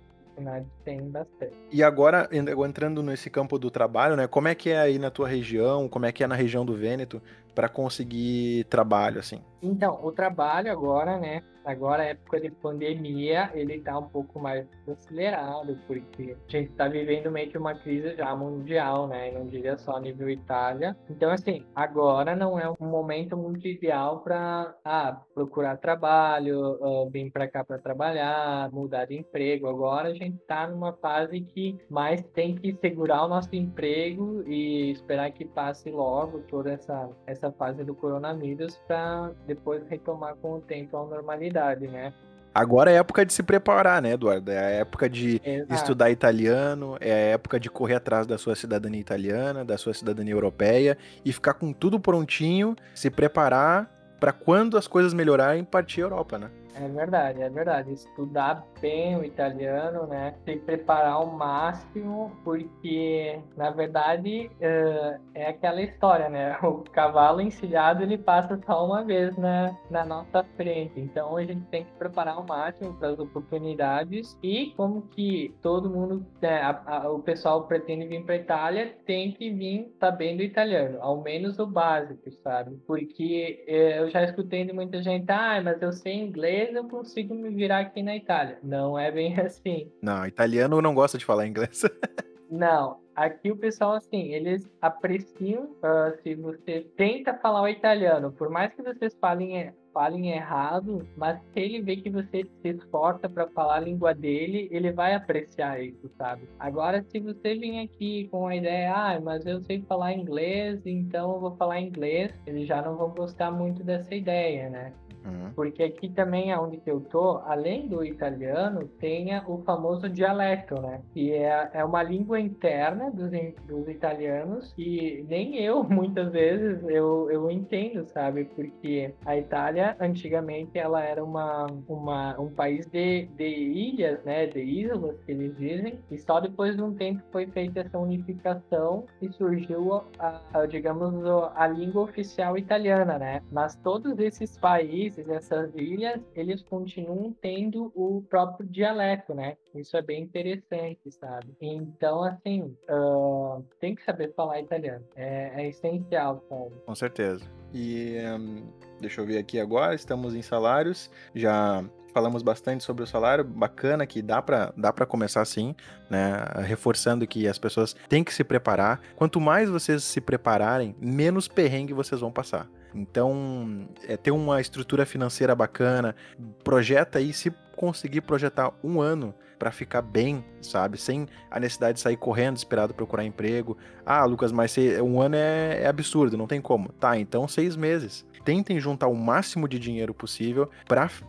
tem bastante. E agora, entrando nesse campo do trabalho, né? Como é que é aí na tua região? Como é que é na região do Vêneto para conseguir trabalho, assim? Então, o trabalho agora, né? Agora, época de pandemia, ele tá um pouco mais acelerado, porque a gente tá vivendo meio que uma crise já mundial, né? Não diria só nível Itália. Então, assim, agora não é um momento muito ideal para ah, procurar trabalho, uh, vir para cá para trabalhar, mudar de emprego. Agora a gente tá numa fase que mais tem que segurar o nosso emprego e esperar que passe logo toda essa, essa fase do coronavírus para depois retomar com o tempo a normalidade, né? Agora é época de se preparar, né, Eduardo? É a época de Exato. estudar italiano, é a época de correr atrás da sua cidadania italiana, da sua cidadania europeia e ficar com tudo prontinho, se preparar para quando as coisas melhorarem partir a Europa, né? É verdade, é verdade. Estudar bem o italiano, né? Se preparar ao máximo, porque na verdade uh, é aquela história, né? O cavalo encilhado ele passa só uma vez na, na nossa frente. Então a gente tem que preparar ao máximo para as oportunidades e como que todo mundo, né, a, a, o pessoal pretende vir para Itália, tem que vir sabendo italiano, ao menos o básico, sabe? Porque uh, eu já escutei de muita gente, ah, mas eu sei inglês inglês, eu consigo me virar aqui na Itália. Não é bem assim. Não, italiano não gosta de falar inglês. não, aqui o pessoal, assim, eles apreciam uh, se você tenta falar o italiano, por mais que vocês falem falem errado, mas se ele vê que você se esforça para falar a língua dele, ele vai apreciar isso, sabe? Agora, se você vir aqui com a ideia, ah, mas eu sei falar inglês, então eu vou falar inglês, eles já não vão gostar muito dessa ideia, né? Uhum. Porque aqui também, onde eu tô, além do italiano, tem o famoso dialeto, né? Que é, é uma língua interna dos, dos italianos e nem eu, muitas vezes, eu, eu entendo, sabe? Porque a Itália, antigamente, ela era uma, uma, um país de, de ilhas, né? De islas, que eles dizem. E só depois de um tempo foi feita essa unificação e surgiu, a, a digamos, a língua oficial italiana, né? Mas todos esses países países, essas ilhas, eles continuam tendo o próprio dialeto, né? Isso é bem interessante, sabe? Então, assim, uh, tem que saber falar italiano. É, é essencial, sabe? Com certeza. E um, deixa eu ver aqui agora, estamos em salários. Já falamos bastante sobre o salário, bacana que dá para dá para começar assim, né, reforçando que as pessoas têm que se preparar. Quanto mais vocês se prepararem, menos perrengue vocês vão passar. Então, é ter uma estrutura financeira bacana, projeta aí se conseguir projetar um ano para ficar bem, sabe? Sem a necessidade de sair correndo, esperado procurar emprego. Ah, Lucas, mas um ano é, é absurdo, não tem como. Tá, então seis meses tentem juntar o máximo de dinheiro possível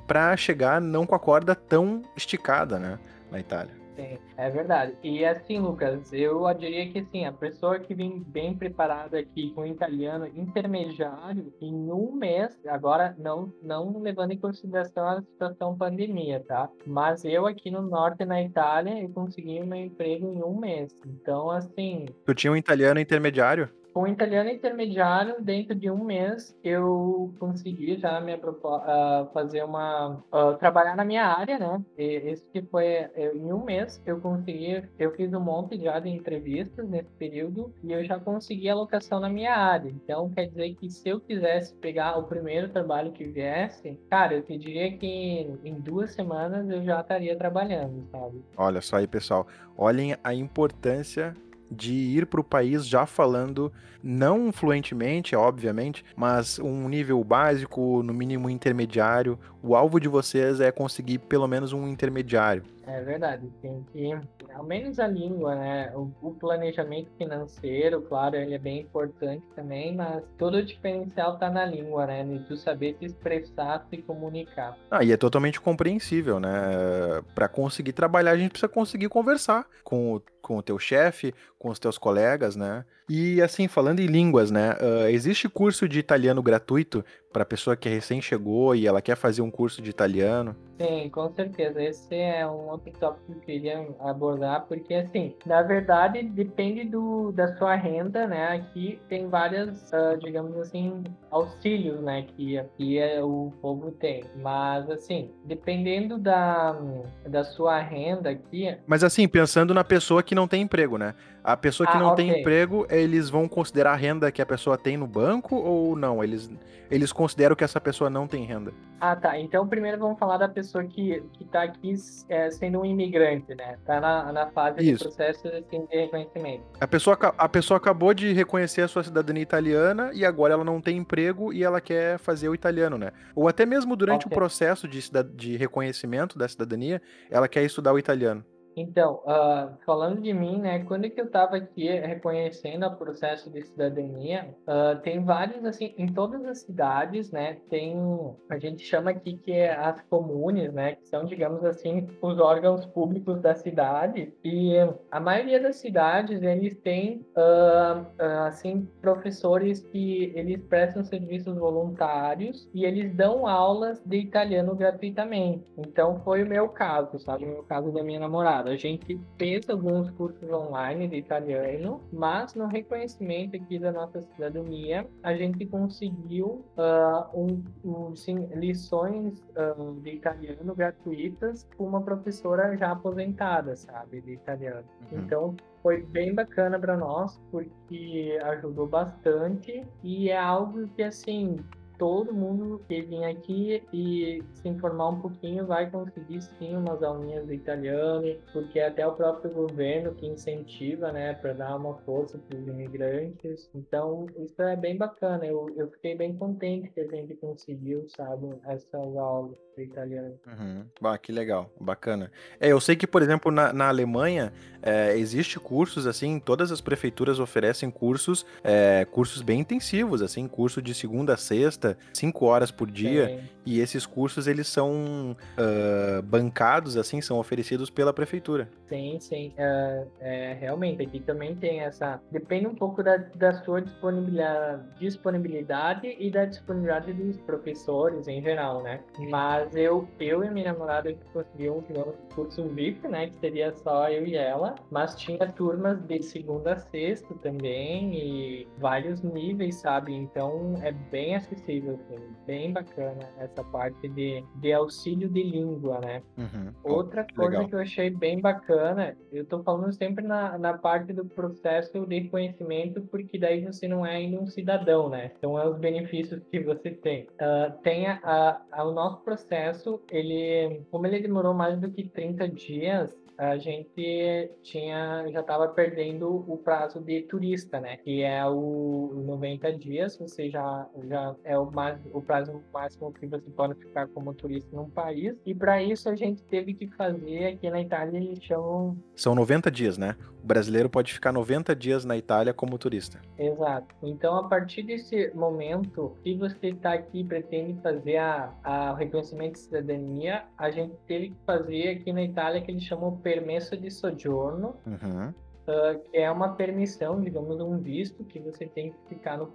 para chegar não com a corda tão esticada, né, na Itália. Sim, é verdade. E assim, Lucas, eu diria que assim, a pessoa que vem bem preparada aqui com italiano intermediário, em um mês, agora não, não levando em consideração a situação pandemia, tá? Mas eu aqui no norte, na Itália, eu consegui meu emprego em um mês. Então, assim. Tu tinha um italiano intermediário? Com italiano intermediário, dentro de um mês, eu consegui já uh, fazer uma. Uh, trabalhar na minha área, né? E esse que foi. Eu, em um mês, eu consegui. Eu fiz um monte já de entrevistas nesse período e eu já consegui a locação na minha área. Então, quer dizer que se eu quisesse pegar o primeiro trabalho que viesse, cara, eu te diria que em duas semanas eu já estaria trabalhando, sabe? Olha só aí, pessoal. Olhem a importância de ir para o país já falando, não fluentemente, obviamente, mas um nível básico, no mínimo intermediário. O alvo de vocês é conseguir pelo menos um intermediário. É verdade, tem que, ao menos a língua, né? O, o, planejamento financeiro, claro, ele é bem importante também, mas todo o diferencial tá na língua, né? De tu saber se expressar, se comunicar. Ah, e é totalmente compreensível, né? Para conseguir trabalhar, a gente precisa conseguir conversar com o, com o teu chefe, com os teus colegas, né? E assim, falando em línguas, né? Uh, existe curso de italiano gratuito para pessoa que recém chegou e ela quer fazer um curso de italiano? Sim, com certeza. Esse é um outro tópico que eu queria abordar, porque assim, na verdade, depende do, da sua renda, né? Aqui tem várias, uh, digamos assim, auxílios, né? Que aqui é, o povo tem. Mas assim, dependendo da, da sua renda aqui. Mas assim, pensando na pessoa que não tem emprego, né? A pessoa que ah, não okay. tem emprego, eles vão considerar a renda que a pessoa tem no banco ou não? Eles, eles consideram que essa pessoa não tem renda? Ah, tá. Então, primeiro vamos falar da pessoa que, que tá aqui é, sendo um imigrante, né? Tá na, na fase Isso. do processo assim, de reconhecimento. A pessoa, a pessoa acabou de reconhecer a sua cidadania italiana e agora ela não tem emprego e ela quer fazer o italiano, né? Ou até mesmo durante okay. o processo de, de reconhecimento da cidadania, ela quer estudar o italiano. Então, uh, falando de mim, né, quando que eu estava aqui reconhecendo o processo de cidadania, uh, tem vários, assim, em todas as cidades, né, tem, a gente chama aqui que é as comunes, né, que são, digamos assim, os órgãos públicos da cidade, e a maioria das cidades, eles têm, uh, assim, professores que eles prestam serviços voluntários e eles dão aulas de italiano gratuitamente. Então, foi o meu caso, sabe, o meu caso da minha namorada. A gente fez alguns cursos online de italiano, mas no reconhecimento aqui da nossa cidadania, a gente conseguiu uh, um, um, sim, lições uh, de italiano gratuitas com uma professora já aposentada, sabe, de italiano. Uhum. Então, foi bem bacana para nós porque ajudou bastante e é algo que assim todo mundo que vir aqui e se informar um pouquinho vai conseguir sim umas aulinhas de italiano, porque até o próprio governo que incentiva, né, para dar uma força para os imigrantes. Então, isso é bem bacana. Eu, eu fiquei bem contente que a gente conseguiu, sabe, essas aulas de italiano. Uhum. Bah, que legal, bacana. É, eu sei que, por exemplo, na, na Alemanha é, existe cursos, assim, todas as prefeituras oferecem cursos, é, cursos bem intensivos, assim, curso de segunda a sexta, cinco horas por dia, e esses cursos, eles são uh, bancados, assim, são oferecidos pela prefeitura. Sim, sim, uh, é, realmente, aqui também tem essa, depende um pouco da, da sua disponibilidade, disponibilidade e da disponibilidade dos professores em geral, né, mas mas eu, eu e minha namorada conseguimos um curso VIP, né? Que seria só eu e ela. Mas tinha turmas de segunda a sexta também e vários níveis, sabe? Então é bem acessível possível, assim, bem bacana essa parte de, de auxílio de língua, né? Uhum. Outra coisa legal. que eu achei bem bacana, eu tô falando sempre na, na parte do processo de reconhecimento, porque daí você não é ainda um cidadão, né? Então é os benefícios que você tem. Uh, tem a, a, a, o nosso processo, ele, como ele demorou mais do que 30 dias, a gente tinha já estava perdendo o prazo de turista, né? Que é o 90 dias, você já, já é o, mais, o prazo máximo que você pode ficar como turista num país. E para isso a gente teve que fazer aqui na Itália eles chamam São 90 dias, né? O brasileiro pode ficar 90 dias na Itália como turista. Exato. Então, a partir desse momento, se você está aqui e pretende fazer a, a reconhecimento de cidadania, a gente teve que fazer aqui na Itália que eles chamam permesso de soggiorno, Uhum. Uh, que é uma permissão, digamos, um visto que você tem que ficar no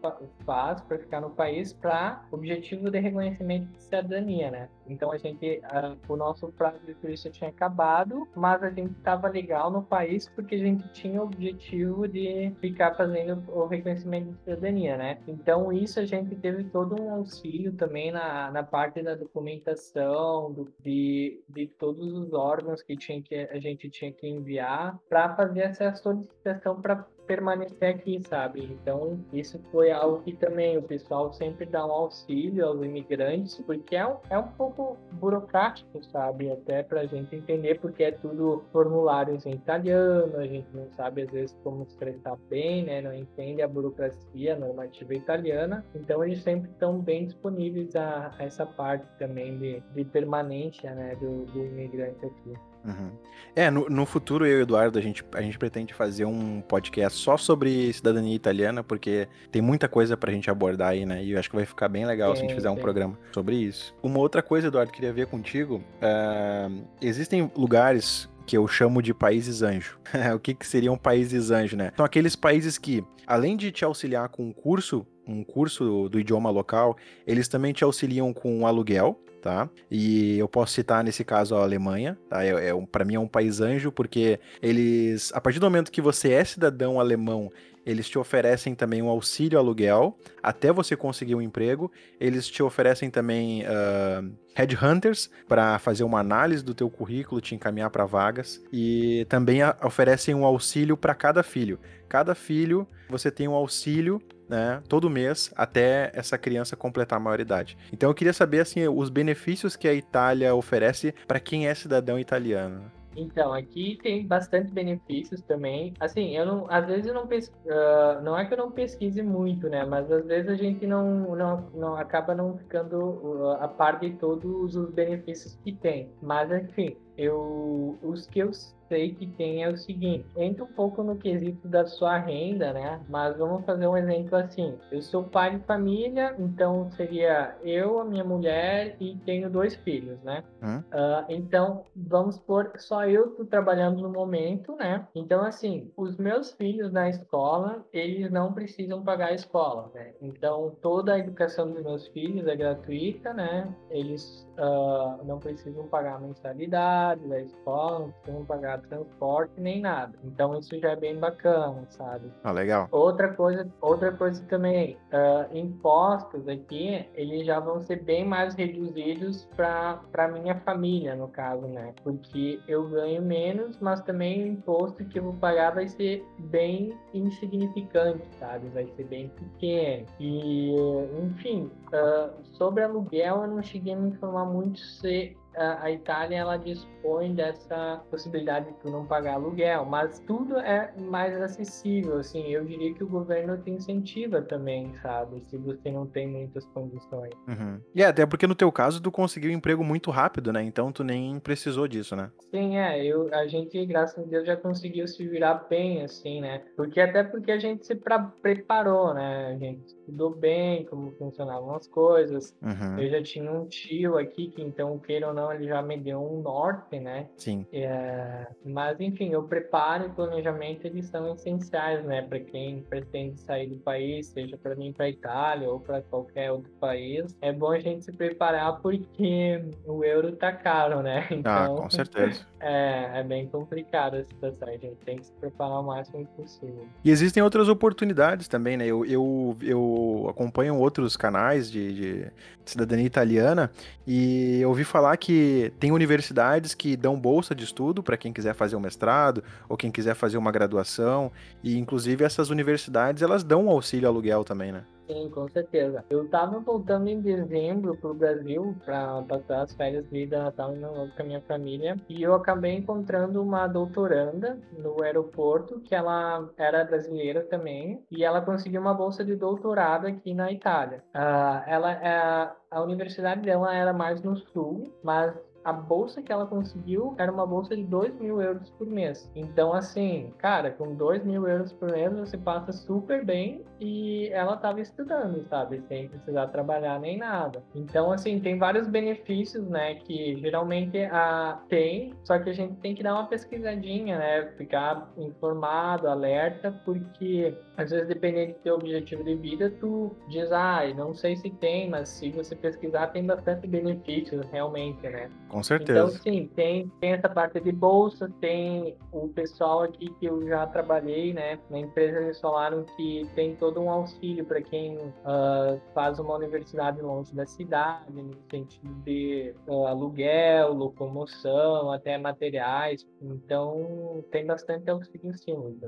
faz para ficar no país para objetivo de reconhecimento de cidadania, né? Então a gente, uh, o nosso prazo de turista tinha acabado, mas a gente estava legal no país porque a gente tinha o objetivo de ficar fazendo o reconhecimento de cidadania, né? Então isso a gente teve todo um auxílio também na, na parte da documentação, do, de, de todos os órgãos que, tinha que a gente tinha que enviar para fazer essa solicitação para permanecer aqui, sabe? Então, isso foi algo que também o pessoal sempre dá um auxílio aos imigrantes, porque é um, é um pouco burocrático, sabe? Até para a gente entender, porque é tudo formulários em italiano, a gente não sabe às vezes como expressar bem, né? Não entende a burocracia a normativa italiana. Então, eles sempre estão bem disponíveis a, a, essa parte também de, de permanência, né? Do, do imigrante aqui. Uhum. É, no, no, futuro eu e o Eduardo, a gente, a gente pretende fazer um podcast só sobre cidadania italiana, porque tem muita coisa pra gente abordar aí, né? E eu acho que vai ficar bem legal se a gente fizer um programa sobre isso. Uma outra coisa, Eduardo, queria ver contigo. Uh, existem lugares que eu chamo de países anjo. o que, que seriam países anjo, né? São aqueles países que, além de te auxiliar com um curso, um curso do idioma local, eles também te auxiliam com aluguel, tá? E eu posso citar nesse caso a Alemanha, tá? É, é para mim é um país anjo porque eles, a partir do momento que você é cidadão alemão, eles te oferecem também um auxílio aluguel até você conseguir um emprego. Eles te oferecem também uh, headhunters para fazer uma análise do teu currículo, te encaminhar para vagas e também oferecem um auxílio para cada filho. Cada filho você tem um auxílio né, todo mês até essa criança completar a maioridade. Então eu queria saber assim os benefícios que a Itália oferece para quem é cidadão italiano. Então, aqui tem bastante benefícios também. Assim, eu não, às vezes eu não pesquiso, uh, não é que eu não pesquise muito, né? Mas às vezes a gente não, não, não acaba não ficando uh, a par de todos os benefícios que tem. Mas enfim, eu, os que eu sei que tem é o seguinte: entra um pouco no quesito da sua renda, né? Mas vamos fazer um exemplo assim: eu sou pai de família, então seria eu, a minha mulher e tenho dois filhos, né? Hum? Uh, então vamos por só eu tô trabalhando no momento, né? Então assim, os meus filhos na escola eles não precisam pagar a escola, né? Então toda a educação dos meus filhos é gratuita, né? Eles uh, não precisam pagar mensalidade da escola, não precisam pagar transporte nem nada. Então isso já é bem bacana, sabe? Ah, legal. Outra coisa, outra coisa também, uh, impostos aqui, eles já vão ser bem mais reduzidos para para minha família, no caso, né? Porque eu ganho menos, mas também o imposto que eu vou pagar vai ser bem insignificante, sabe? Vai ser bem pequeno. E, enfim, uh, sobre aluguel eu não cheguei a me informar muito se a Itália ela dispõe dessa possibilidade de tu não pagar aluguel, mas tudo é mais acessível, assim, eu diria que o governo te incentiva também, sabe, se você não tem muitas condições. Uhum. E é, até porque no teu caso tu conseguiu um emprego muito rápido, né, então tu nem precisou disso, né? Sim, é, eu, a gente, graças a Deus, já conseguiu se virar bem, assim, né, porque até porque a gente se pra, preparou, né, a gente estudou bem como funcionavam as coisas, uhum. eu já tinha um tio aqui que então, queira ou não, então ele já me deu um norte, né? Sim. É, mas enfim, o preparo e planejamento eles são essenciais, né, para quem pretende sair do país, seja para mim para Itália ou para qualquer outro país. É bom a gente se preparar porque o euro tá caro, né? Então, ah, com certeza. É, é bem complicado a situação. A gente tem que se preparar o máximo possível. E existem outras oportunidades também, né? Eu, eu, eu acompanho outros canais de, de cidadania italiana e eu ouvi falar que tem universidades que dão bolsa de estudo para quem quiser fazer um mestrado ou quem quiser fazer uma graduação e inclusive essas universidades elas dão um auxílio aluguel também, né? Sim, com certeza. Eu estava voltando em dezembro para o Brasil para passar as férias de Natal com a minha família e eu acabei encontrando uma doutoranda no aeroporto que ela era brasileira também e ela conseguiu uma bolsa de doutorado aqui na Itália. Uh, ela é a universidade dela era mais no sul, mas a bolsa que ela conseguiu era uma bolsa de 2 mil euros por mês. Então, assim, cara, com 2 mil euros por mês você passa super bem e ela estava estudando, sabe? Sem precisar trabalhar nem nada. Então, assim, tem vários benefícios, né? Que geralmente a tem, só que a gente tem que dar uma pesquisadinha, né? Ficar informado, alerta, porque às vezes, dependendo do teu objetivo de vida, tu diz, ah, não sei se tem, mas se você pesquisar, tem bastante benefícios realmente, né? Com certeza. Então, sim, tem, tem essa parte de bolsa, tem o pessoal aqui que eu já trabalhei, né? Na empresa eles falaram que tem todo um auxílio para quem uh, faz uma universidade longe da cidade, no sentido de uh, aluguel, locomoção, até materiais. Então, tem bastante auxílio sim,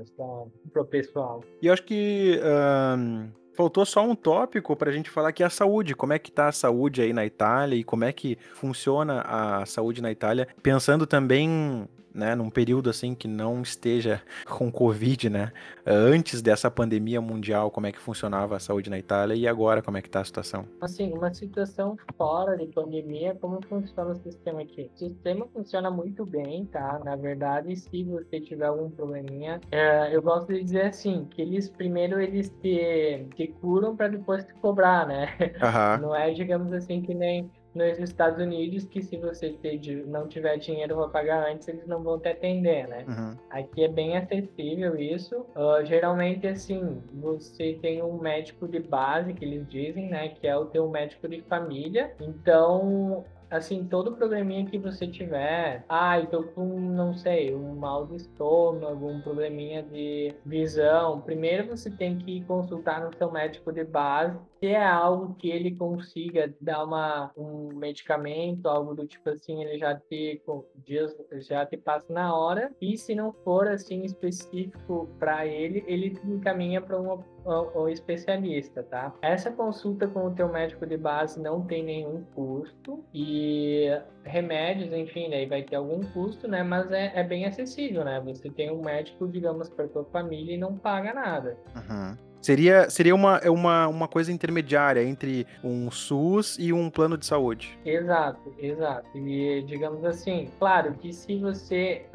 para o pessoal. E eu acho que. Um Faltou só um tópico para a gente falar que é a saúde. Como é que tá a saúde aí na Itália e como é que funciona a saúde na Itália? Pensando também né, num período assim que não esteja com Covid, né? Antes dessa pandemia mundial, como é que funcionava a saúde na Itália e agora como é que está a situação? Assim, uma situação fora de pandemia, como funciona o sistema aqui? O sistema funciona muito bem, tá? Na verdade, se você tiver algum probleminha, é, eu gosto de dizer assim, que eles primeiro eles te, te curam para depois te cobrar, né? Uhum. Não é, digamos assim, que nem nos Estados Unidos que se você não tiver dinheiro para pagar antes, eles não vão te atender, né? Uhum. Aqui é bem acessível isso. Uh, geralmente, assim, você tem um médico de base, que eles dizem, né? Que é o teu médico de família. Então, assim, todo probleminha que você tiver, ah, eu tô com, não sei, um mal de estômago, um probleminha de visão, primeiro você tem que consultar no seu médico de base se é algo que ele consiga dar uma, um medicamento, algo do tipo assim, ele já te, já te passa na hora, e se não for assim específico para ele, ele encaminha para um, um, especialista, tá? Essa consulta com o teu médico de base não tem nenhum custo e remédios, enfim, daí vai ter algum custo, né? Mas é, é bem acessível, né? Você tem um médico, digamos, para tua família e não paga nada. Uhum. Seria, seria uma, é uma, uma coisa intermediária entre um SUS e um plano de saúde. Exato, exato. E digamos assim, claro que se você,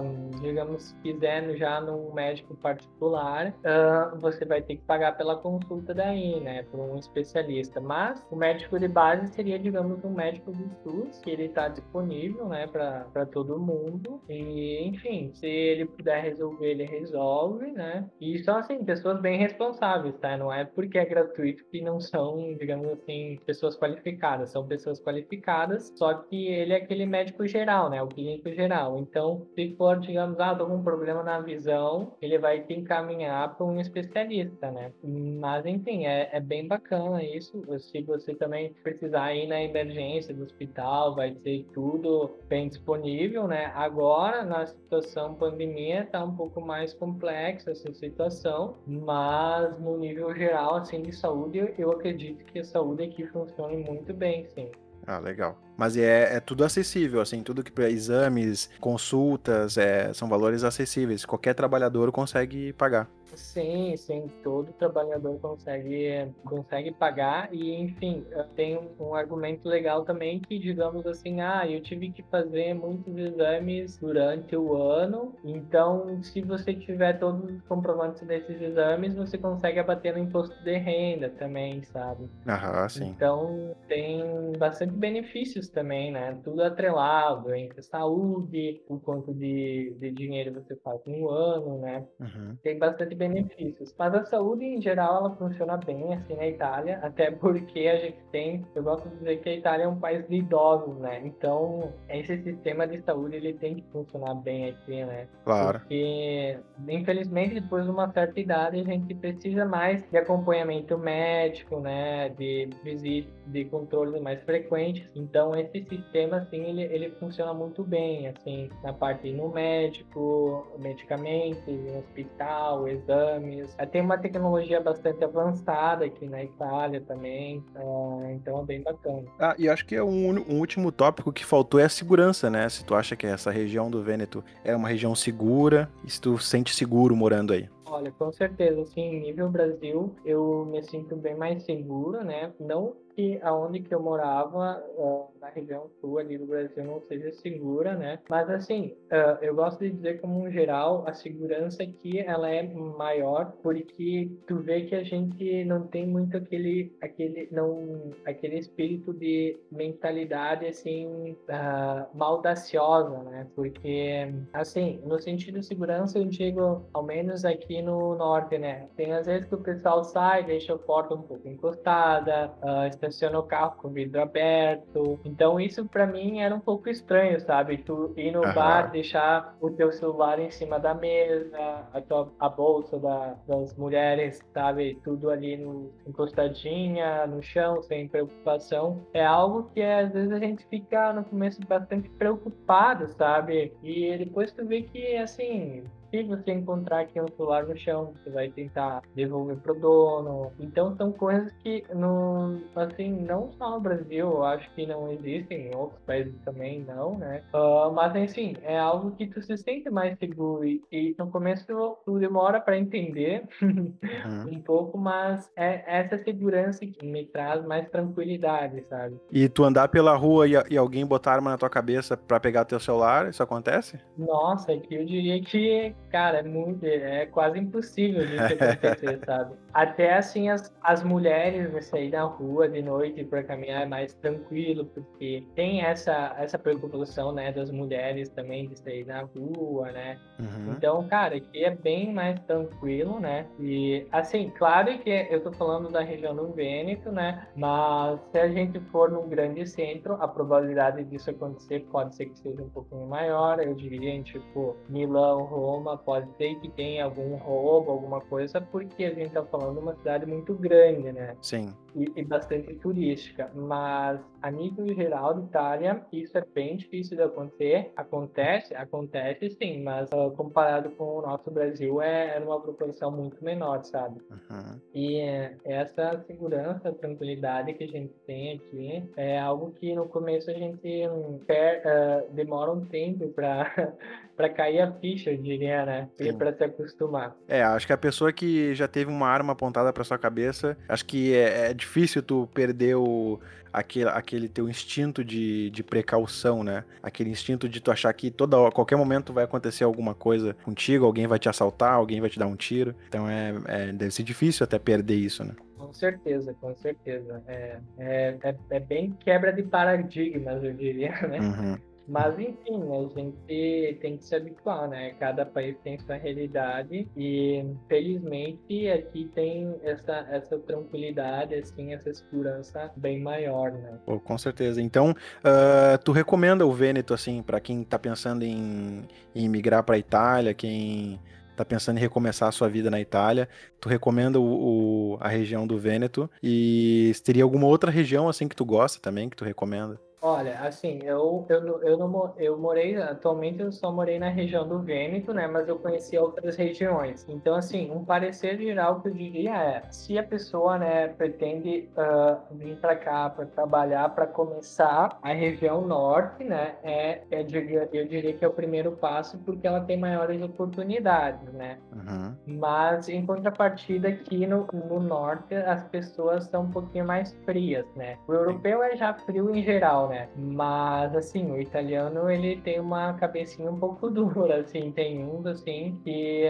um, digamos, quiser já num médico particular, uh, você vai ter que pagar pela consulta daí, né, por um especialista. Mas o médico de base seria, digamos, um médico do SUS, que ele está disponível, né, para todo mundo. E, enfim, se ele puder resolver, ele resolve, né. E são, assim, pessoas bem responsáveis responsáveis, tá? Não é porque é gratuito que não são, digamos assim, pessoas qualificadas. São pessoas qualificadas, só que ele é aquele médico geral, né? O clínico geral. Então, se for, digamos, ah, tô com um problema na visão, ele vai te encaminhar para um especialista, né? Mas, enfim, é, é bem bacana isso. Se você também precisar ir na emergência do hospital, vai ter tudo bem disponível, né? Agora, na situação pandemia, tá um pouco mais complexa essa situação, mas mas no nível geral, assim, de saúde, eu acredito que a saúde aqui funcione muito bem, sim. Ah, legal. Mas é, é tudo acessível, assim, tudo que para exames, consultas, é, são valores acessíveis. Qualquer trabalhador consegue pagar. Sim, sim, todo trabalhador consegue, consegue pagar e, enfim, tem um argumento legal também que, digamos assim, ah, eu tive que fazer muitos exames durante o ano, então se você tiver todos os comprovantes desses exames, você consegue abater no imposto de renda também, sabe? Aham, sim. Então tem bastante benefícios também, né? Tudo atrelado entre saúde, o quanto de, de dinheiro você faz no ano, né? Uhum. Tem bastante benefícios. Mas a saúde, em geral, ela funciona bem assim na Itália, até porque a gente tem, eu gosto de dizer que a Itália é um país de idosos, né? Então, esse sistema de saúde, ele tem que funcionar bem aqui, né? Claro. Porque, infelizmente, depois de uma certa idade, a gente precisa mais de acompanhamento médico, né? De visita, de controles mais frequentes. Então, esse sistema, assim, ele, ele funciona muito bem, assim, na parte no médico, medicamentos, no hospital, exames. Tem uma tecnologia bastante avançada aqui na Itália também, uh, então é bem bacana. Ah, e acho que é um, um, último tópico que faltou é a segurança, né? Se tu acha que essa região do Vêneto é uma região segura, e se tu sente seguro morando aí. Olha, com certeza, assim, nível Brasil, eu me sinto bem mais seguro, né? Não que aonde que eu morava, uh, na região sul ali do Brasil, não seja segura, né? Mas assim, uh, eu gosto de dizer como um geral, a segurança aqui ela é maior porque tu vê que a gente não tem muito aquele, aquele, não, aquele espírito de mentalidade assim uh, maldaciosa, né? Porque assim, no sentido de segurança eu digo, ao menos aqui no norte, né? Tem às vezes que o pessoal sai, deixa a porta um pouco encostada, uh, estaciona o carro com o vidro aberto. Então isso para mim era um pouco estranho, sabe? Tu ir no uhum. bar, deixar o teu celular em cima da mesa, a, tua, a bolsa da, das mulheres, sabe? Tudo ali no, encostadinha no chão, sem preocupação. É algo que às vezes a gente fica no começo bastante preocupado, sabe? E depois tu vê que, assim, se você encontrar aqui um celular no chão, você vai tentar devolver pro dono. Então são coisas que no, assim, não só no Brasil, eu acho que não existem, em outros países também não, né? Uh, mas enfim, é algo que tu se sente mais seguro e, e no começo tu demora para entender uhum. um pouco, mas é essa segurança que me traz mais tranquilidade, sabe? E tu andar pela rua e, e alguém botar arma na tua cabeça para pegar teu celular, isso acontece? Nossa, aqui eu diria que Cara, é muito, é quase impossível disso acontecer, sabe? Até assim, as, as mulheres sair na rua de noite para caminhar é mais tranquilo, porque tem essa, essa preocupação, né, das mulheres também de sair na rua, né? Uhum. Então, cara, aqui é bem mais tranquilo, né? E, assim, claro que eu tô falando da região do Vêneto, né? Mas se a gente for num grande centro, a probabilidade disso acontecer pode ser que seja um pouquinho maior. Eu diria em, tipo, Milão, Roma, pode ser que tenha algum roubo, alguma coisa, porque a gente tá falando de uma cidade muito grande, né? Sim. E, e, bastante turística. Mas a nível geral de Itália, isso é bem difícil de acontecer. Acontece, acontece sim, mas uh, comparado com o nosso Brasil é, é uma proporção muito menor, sabe? Uhum. E uh, essa segurança, tranquilidade que a gente tem aqui é algo que no começo a gente um, quer, uh, demora um tempo para para cair a ficha, eu diria, né? E para se acostumar. É, acho que a pessoa que já teve uma arma apontada para sua cabeça, acho que é, é difícil tu perder o, aquele, aquele teu instinto de, de precaução, né? Aquele instinto de tu achar que toda a qualquer momento vai acontecer alguma coisa contigo, alguém vai te assaltar, alguém vai te dar um tiro. Então é, é deve ser difícil até perder isso, né? Com certeza, com certeza. É, é, é, é bem quebra de paradigmas, eu diria, né? Uhum. Mas enfim, a gente tem que se habituar, né? Cada país tem sua realidade e felizmente aqui tem essa, essa tranquilidade, assim, essa segurança bem maior, né? Pô, com certeza. Então, uh, tu recomenda o Vêneto, assim, para quem tá pensando em, em migrar para Itália, quem tá pensando em recomeçar a sua vida na Itália, tu recomenda o, o, a região do Vêneto e teria alguma outra região assim que tu gosta também, que tu recomenda? Olha, assim, eu, eu, eu, não, eu morei, atualmente eu só morei na região do Vêneto, né? Mas eu conheci outras regiões. Então, assim, um parecer geral que eu diria é: se a pessoa, né, pretende uh, vir para cá para trabalhar, para começar a região norte, né? É, é, eu diria que é o primeiro passo porque ela tem maiores oportunidades, né? Uhum. Mas, em contrapartida, aqui no, no norte, as pessoas são um pouquinho mais frias, né? O europeu é já frio em geral, né? Mas, assim, o italiano, ele tem uma cabecinha um pouco dura, assim, tem uns, assim, que...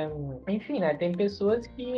Enfim, né? Tem pessoas que,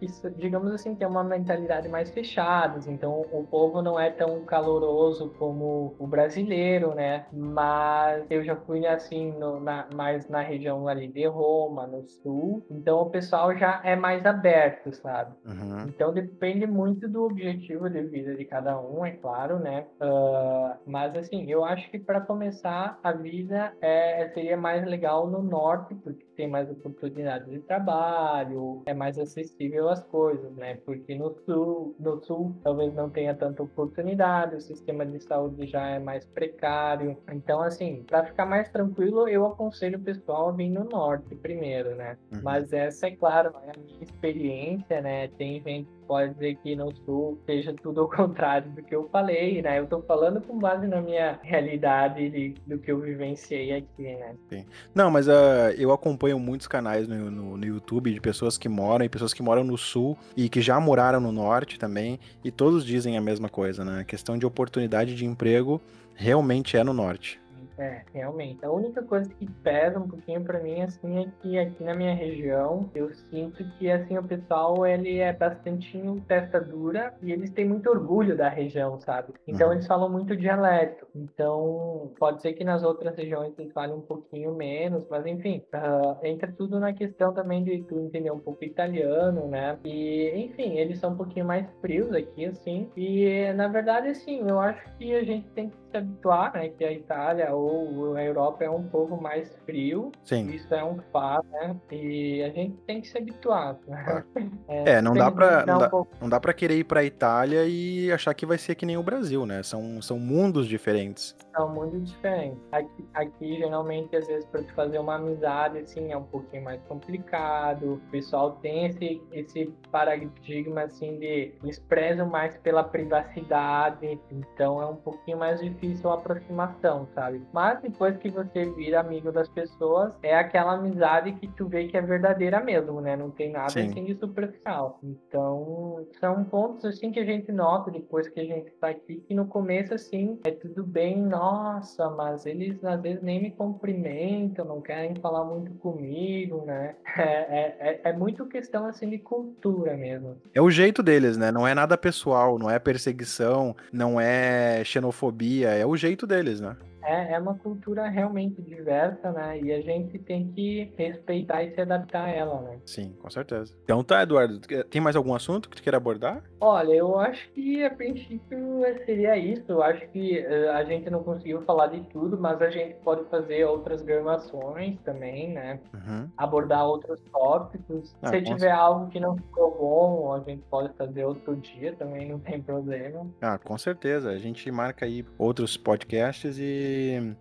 que digamos assim, tem uma mentalidade mais fechada, então o povo não é tão caloroso como o brasileiro, né? Mas eu já fui, assim, no, na, mais na região ali de Roma, no sul, então o pessoal já é mais aberto, sabe? Uhum. Então depende muito do objetivo de vida de cada um, é claro, né? Uh, mas assim, eu acho que para começar a vida é, seria mais legal no norte, porque tem mais oportunidades de trabalho, é mais acessível as coisas, né? Porque no sul, no sul talvez não tenha tanta oportunidade, o sistema de saúde já é mais precário. Então, assim, para ficar mais tranquilo, eu aconselho o pessoal a vir no norte primeiro, né? Uhum. Mas essa, é claro, é a minha experiência, né? Tem gente pode dizer que no sul seja tudo ao contrário do que eu falei, né? Eu tô falando com base na minha realidade de, do que eu vivenciei aqui, né? Sim. Não, mas uh, eu acompanho muitos canais no, no, no, YouTube de pessoas que moram e pessoas que moram no sul e que já moraram no norte também, e todos dizem a mesma coisa, né? A questão de oportunidade de emprego realmente é no norte. É, realmente. A única coisa que pesa um pouquinho para mim, assim, é que aqui na minha região, eu sinto que, assim, o pessoal, ele é bastante testa dura e eles têm muito orgulho da região, sabe? Então, uhum. eles falam muito dialeto. Então, pode ser que nas outras regiões eles falem um pouquinho menos, mas, enfim, uh, entra tudo na questão também de tu entender um pouco italiano, né? E, enfim, eles são um pouquinho mais frios aqui, assim. E, na verdade, assim, eu acho que a gente tem que se habituar, né? Que a Itália ou a Europa é um povo mais frio. Sim. Isso é um fato, né? E a gente tem que se habituar. Né? É, é, não dá para não, um não dá para querer ir para Itália e achar que vai ser que nem o Brasil, né? São, são mundos diferentes. São mundos diferentes. Aqui, aqui geralmente às vezes para fazer uma amizade assim é um pouquinho mais complicado. O pessoal tem esse esse paradigma assim de eles prezam mais pela privacidade, então é um pouquinho mais difícil a aproximação, sabe? Mas depois que você vira amigo das pessoas, é aquela amizade que tu vê que é verdadeira mesmo, né? Não tem nada Sim. assim de superficial. Então, são pontos assim que a gente nota depois que a gente tá aqui, que no começo, assim, é tudo bem, nossa, mas eles às vezes nem me cumprimentam, não querem falar muito comigo, né? É, é, é, é muito questão assim de cultura mesmo. É o jeito deles, né? Não é nada pessoal, não é perseguição, não é xenofobia, é o jeito deles, né? É, é uma cultura realmente diversa, né? E a gente tem que respeitar e se adaptar a ela, né? Sim, com certeza. Então tá, Eduardo, tem mais algum assunto que tu queira abordar? Olha, eu acho que a princípio seria isso. Eu acho que uh, a gente não conseguiu falar de tudo, mas a gente pode fazer outras gravações também, né? Uhum. Abordar outros tópicos. Ah, Se tiver algo que não ficou bom, a gente pode fazer outro dia também, não tem problema. Ah, com certeza. A gente marca aí outros podcasts e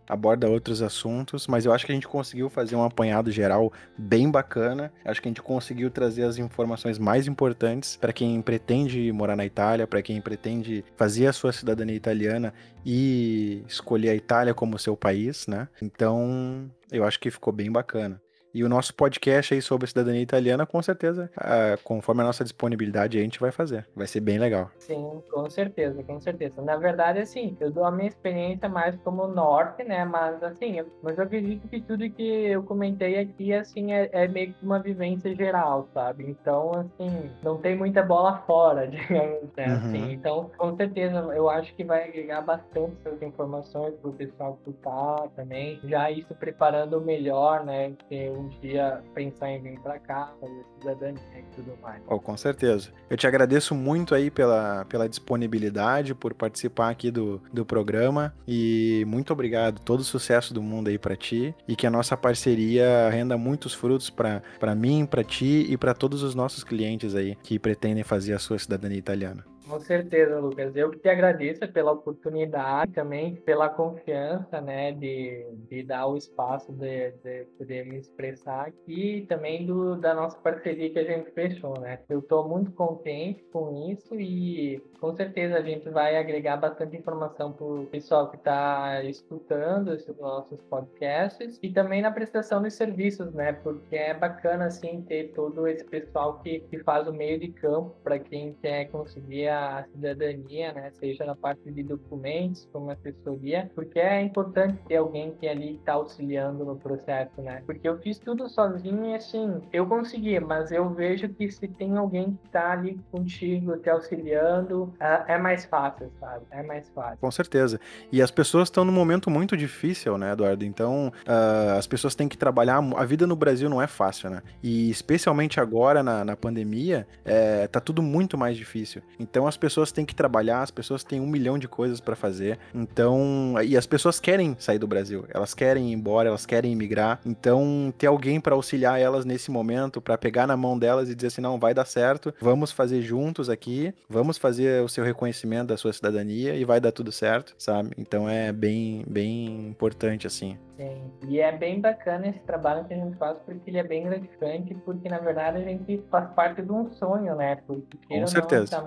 aborda outros assuntos, mas eu acho que a gente conseguiu fazer um apanhado geral bem bacana. Acho que a gente conseguiu trazer as informações mais importantes para quem pretende morar na Itália, para quem pretende fazer a sua cidadania italiana e escolher a Itália como seu país, né? Então, eu acho que ficou bem bacana. E o nosso podcast aí sobre a cidadania italiana, com certeza, uh, conforme a nossa disponibilidade, a gente vai fazer. Vai ser bem legal. Sim, com certeza, com certeza. Na verdade, assim, eu dou a minha experiência mais como norte, né? Mas, assim, eu, mas eu acredito que tudo que eu comentei aqui, assim, é, é meio que uma vivência geral, sabe? Então, assim, não tem muita bola fora, digamos né? Uhum. Assim, então, com certeza, eu acho que vai agregar bastante essas informações pro pessoal escutar também. Já isso preparando melhor, né? Que um dia pensar em vir para cá, fazer cidadania e tudo mais. Oh, com certeza. Eu te agradeço muito aí pela, pela disponibilidade, por participar aqui do, do programa e muito obrigado. Todo sucesso do mundo aí para ti e que a nossa parceria renda muitos frutos para mim, para ti e para todos os nossos clientes aí que pretendem fazer a sua cidadania italiana. Com certeza, Lucas. Eu que te agradeço pela oportunidade, também pela confiança, né, de, de dar o espaço de, de poder me expressar aqui e também do, da nossa parceria que a gente fechou, né. Eu estou muito contente com isso e com certeza a gente vai agregar bastante informação para o pessoal que está escutando esses nossos podcasts e também na prestação dos serviços, né, porque é bacana, assim, ter todo esse pessoal que, que faz o meio de campo para quem quer conseguir a cidadania, né? Seja na parte de documentos, como assessoria, porque é importante ter alguém que ali está auxiliando no processo, né? Porque eu fiz tudo sozinho e assim, eu consegui, mas eu vejo que se tem alguém que está ali contigo, te auxiliando, é, é mais fácil, sabe? É mais fácil. Com certeza. E as pessoas estão num momento muito difícil, né, Eduardo? Então, uh, as pessoas têm que trabalhar. A vida no Brasil não é fácil, né? E especialmente agora na, na pandemia, é, tá tudo muito mais difícil. Então, as pessoas têm que trabalhar, as pessoas têm um milhão de coisas para fazer. Então, e as pessoas querem sair do Brasil, elas querem ir embora, elas querem emigrar. Então, ter alguém para auxiliar elas nesse momento, para pegar na mão delas e dizer assim: não, vai dar certo, vamos fazer juntos aqui, vamos fazer o seu reconhecimento da sua cidadania e vai dar tudo certo, sabe? Então, é bem, bem importante assim. Sim. E é bem bacana esse trabalho que a gente faz, porque ele é bem gratificante, porque na verdade a gente faz parte de um sonho, né? Porque Com certeza. essa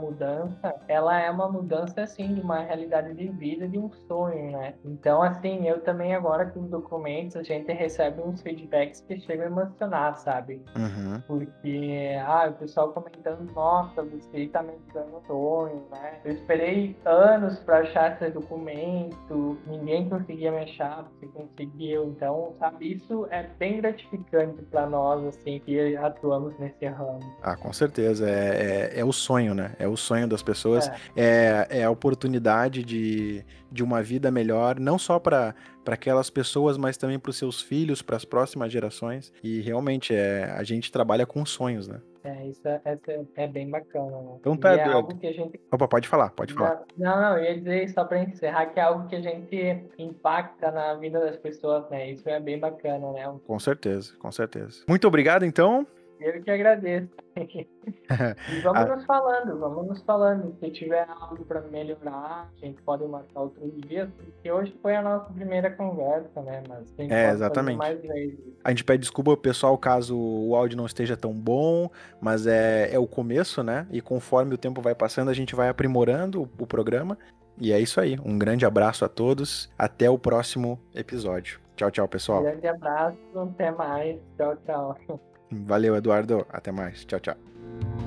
mudança, ela é uma mudança assim de uma realidade de vida, de um sonho, né? Então, assim, eu também agora com os documentos, a gente recebe uns feedbacks que chegam a emocionar, sabe? Uhum. Porque, ah, o pessoal comentando, nossa, você tá me dando sonho, né? Eu esperei anos para achar esse documento, ninguém conseguia me achar, você conseguiu. Então, sabe, isso é bem gratificante para nós, assim, que atuamos nesse ramo. Ah, com certeza. É, é, é o sonho, né? É o sonho das pessoas. É, é, é a oportunidade de, de uma vida melhor, não só para para aquelas pessoas, mas também para os seus filhos, para as próximas gerações. E realmente é, a gente trabalha com sonhos, né? É, isso é, é, é bem bacana. Né? Então tá, é algo que a gente. Opa, pode falar, pode falar. Não, não, eu ia dizer só para encerrar que é algo que a gente impacta na vida das pessoas, né? Isso é bem bacana, né? Com certeza, com certeza. Muito obrigado, então. Eu que agradeço. e vamos ah. nos falando, vamos nos falando. Se tiver algo para melhorar, a gente pode marcar outros dias, porque hoje foi a nossa primeira conversa, né? Mas a gente é, exatamente. mais vezes. A gente pede desculpa, pessoal, caso o áudio não esteja tão bom, mas é, é o começo, né? E conforme o tempo vai passando, a gente vai aprimorando o, o programa. E é isso aí. Um grande abraço a todos. Até o próximo episódio. Tchau, tchau, pessoal. Um grande abraço. Até mais. Tchau, tchau. Valeu, Eduardo. Até mais. Tchau, tchau.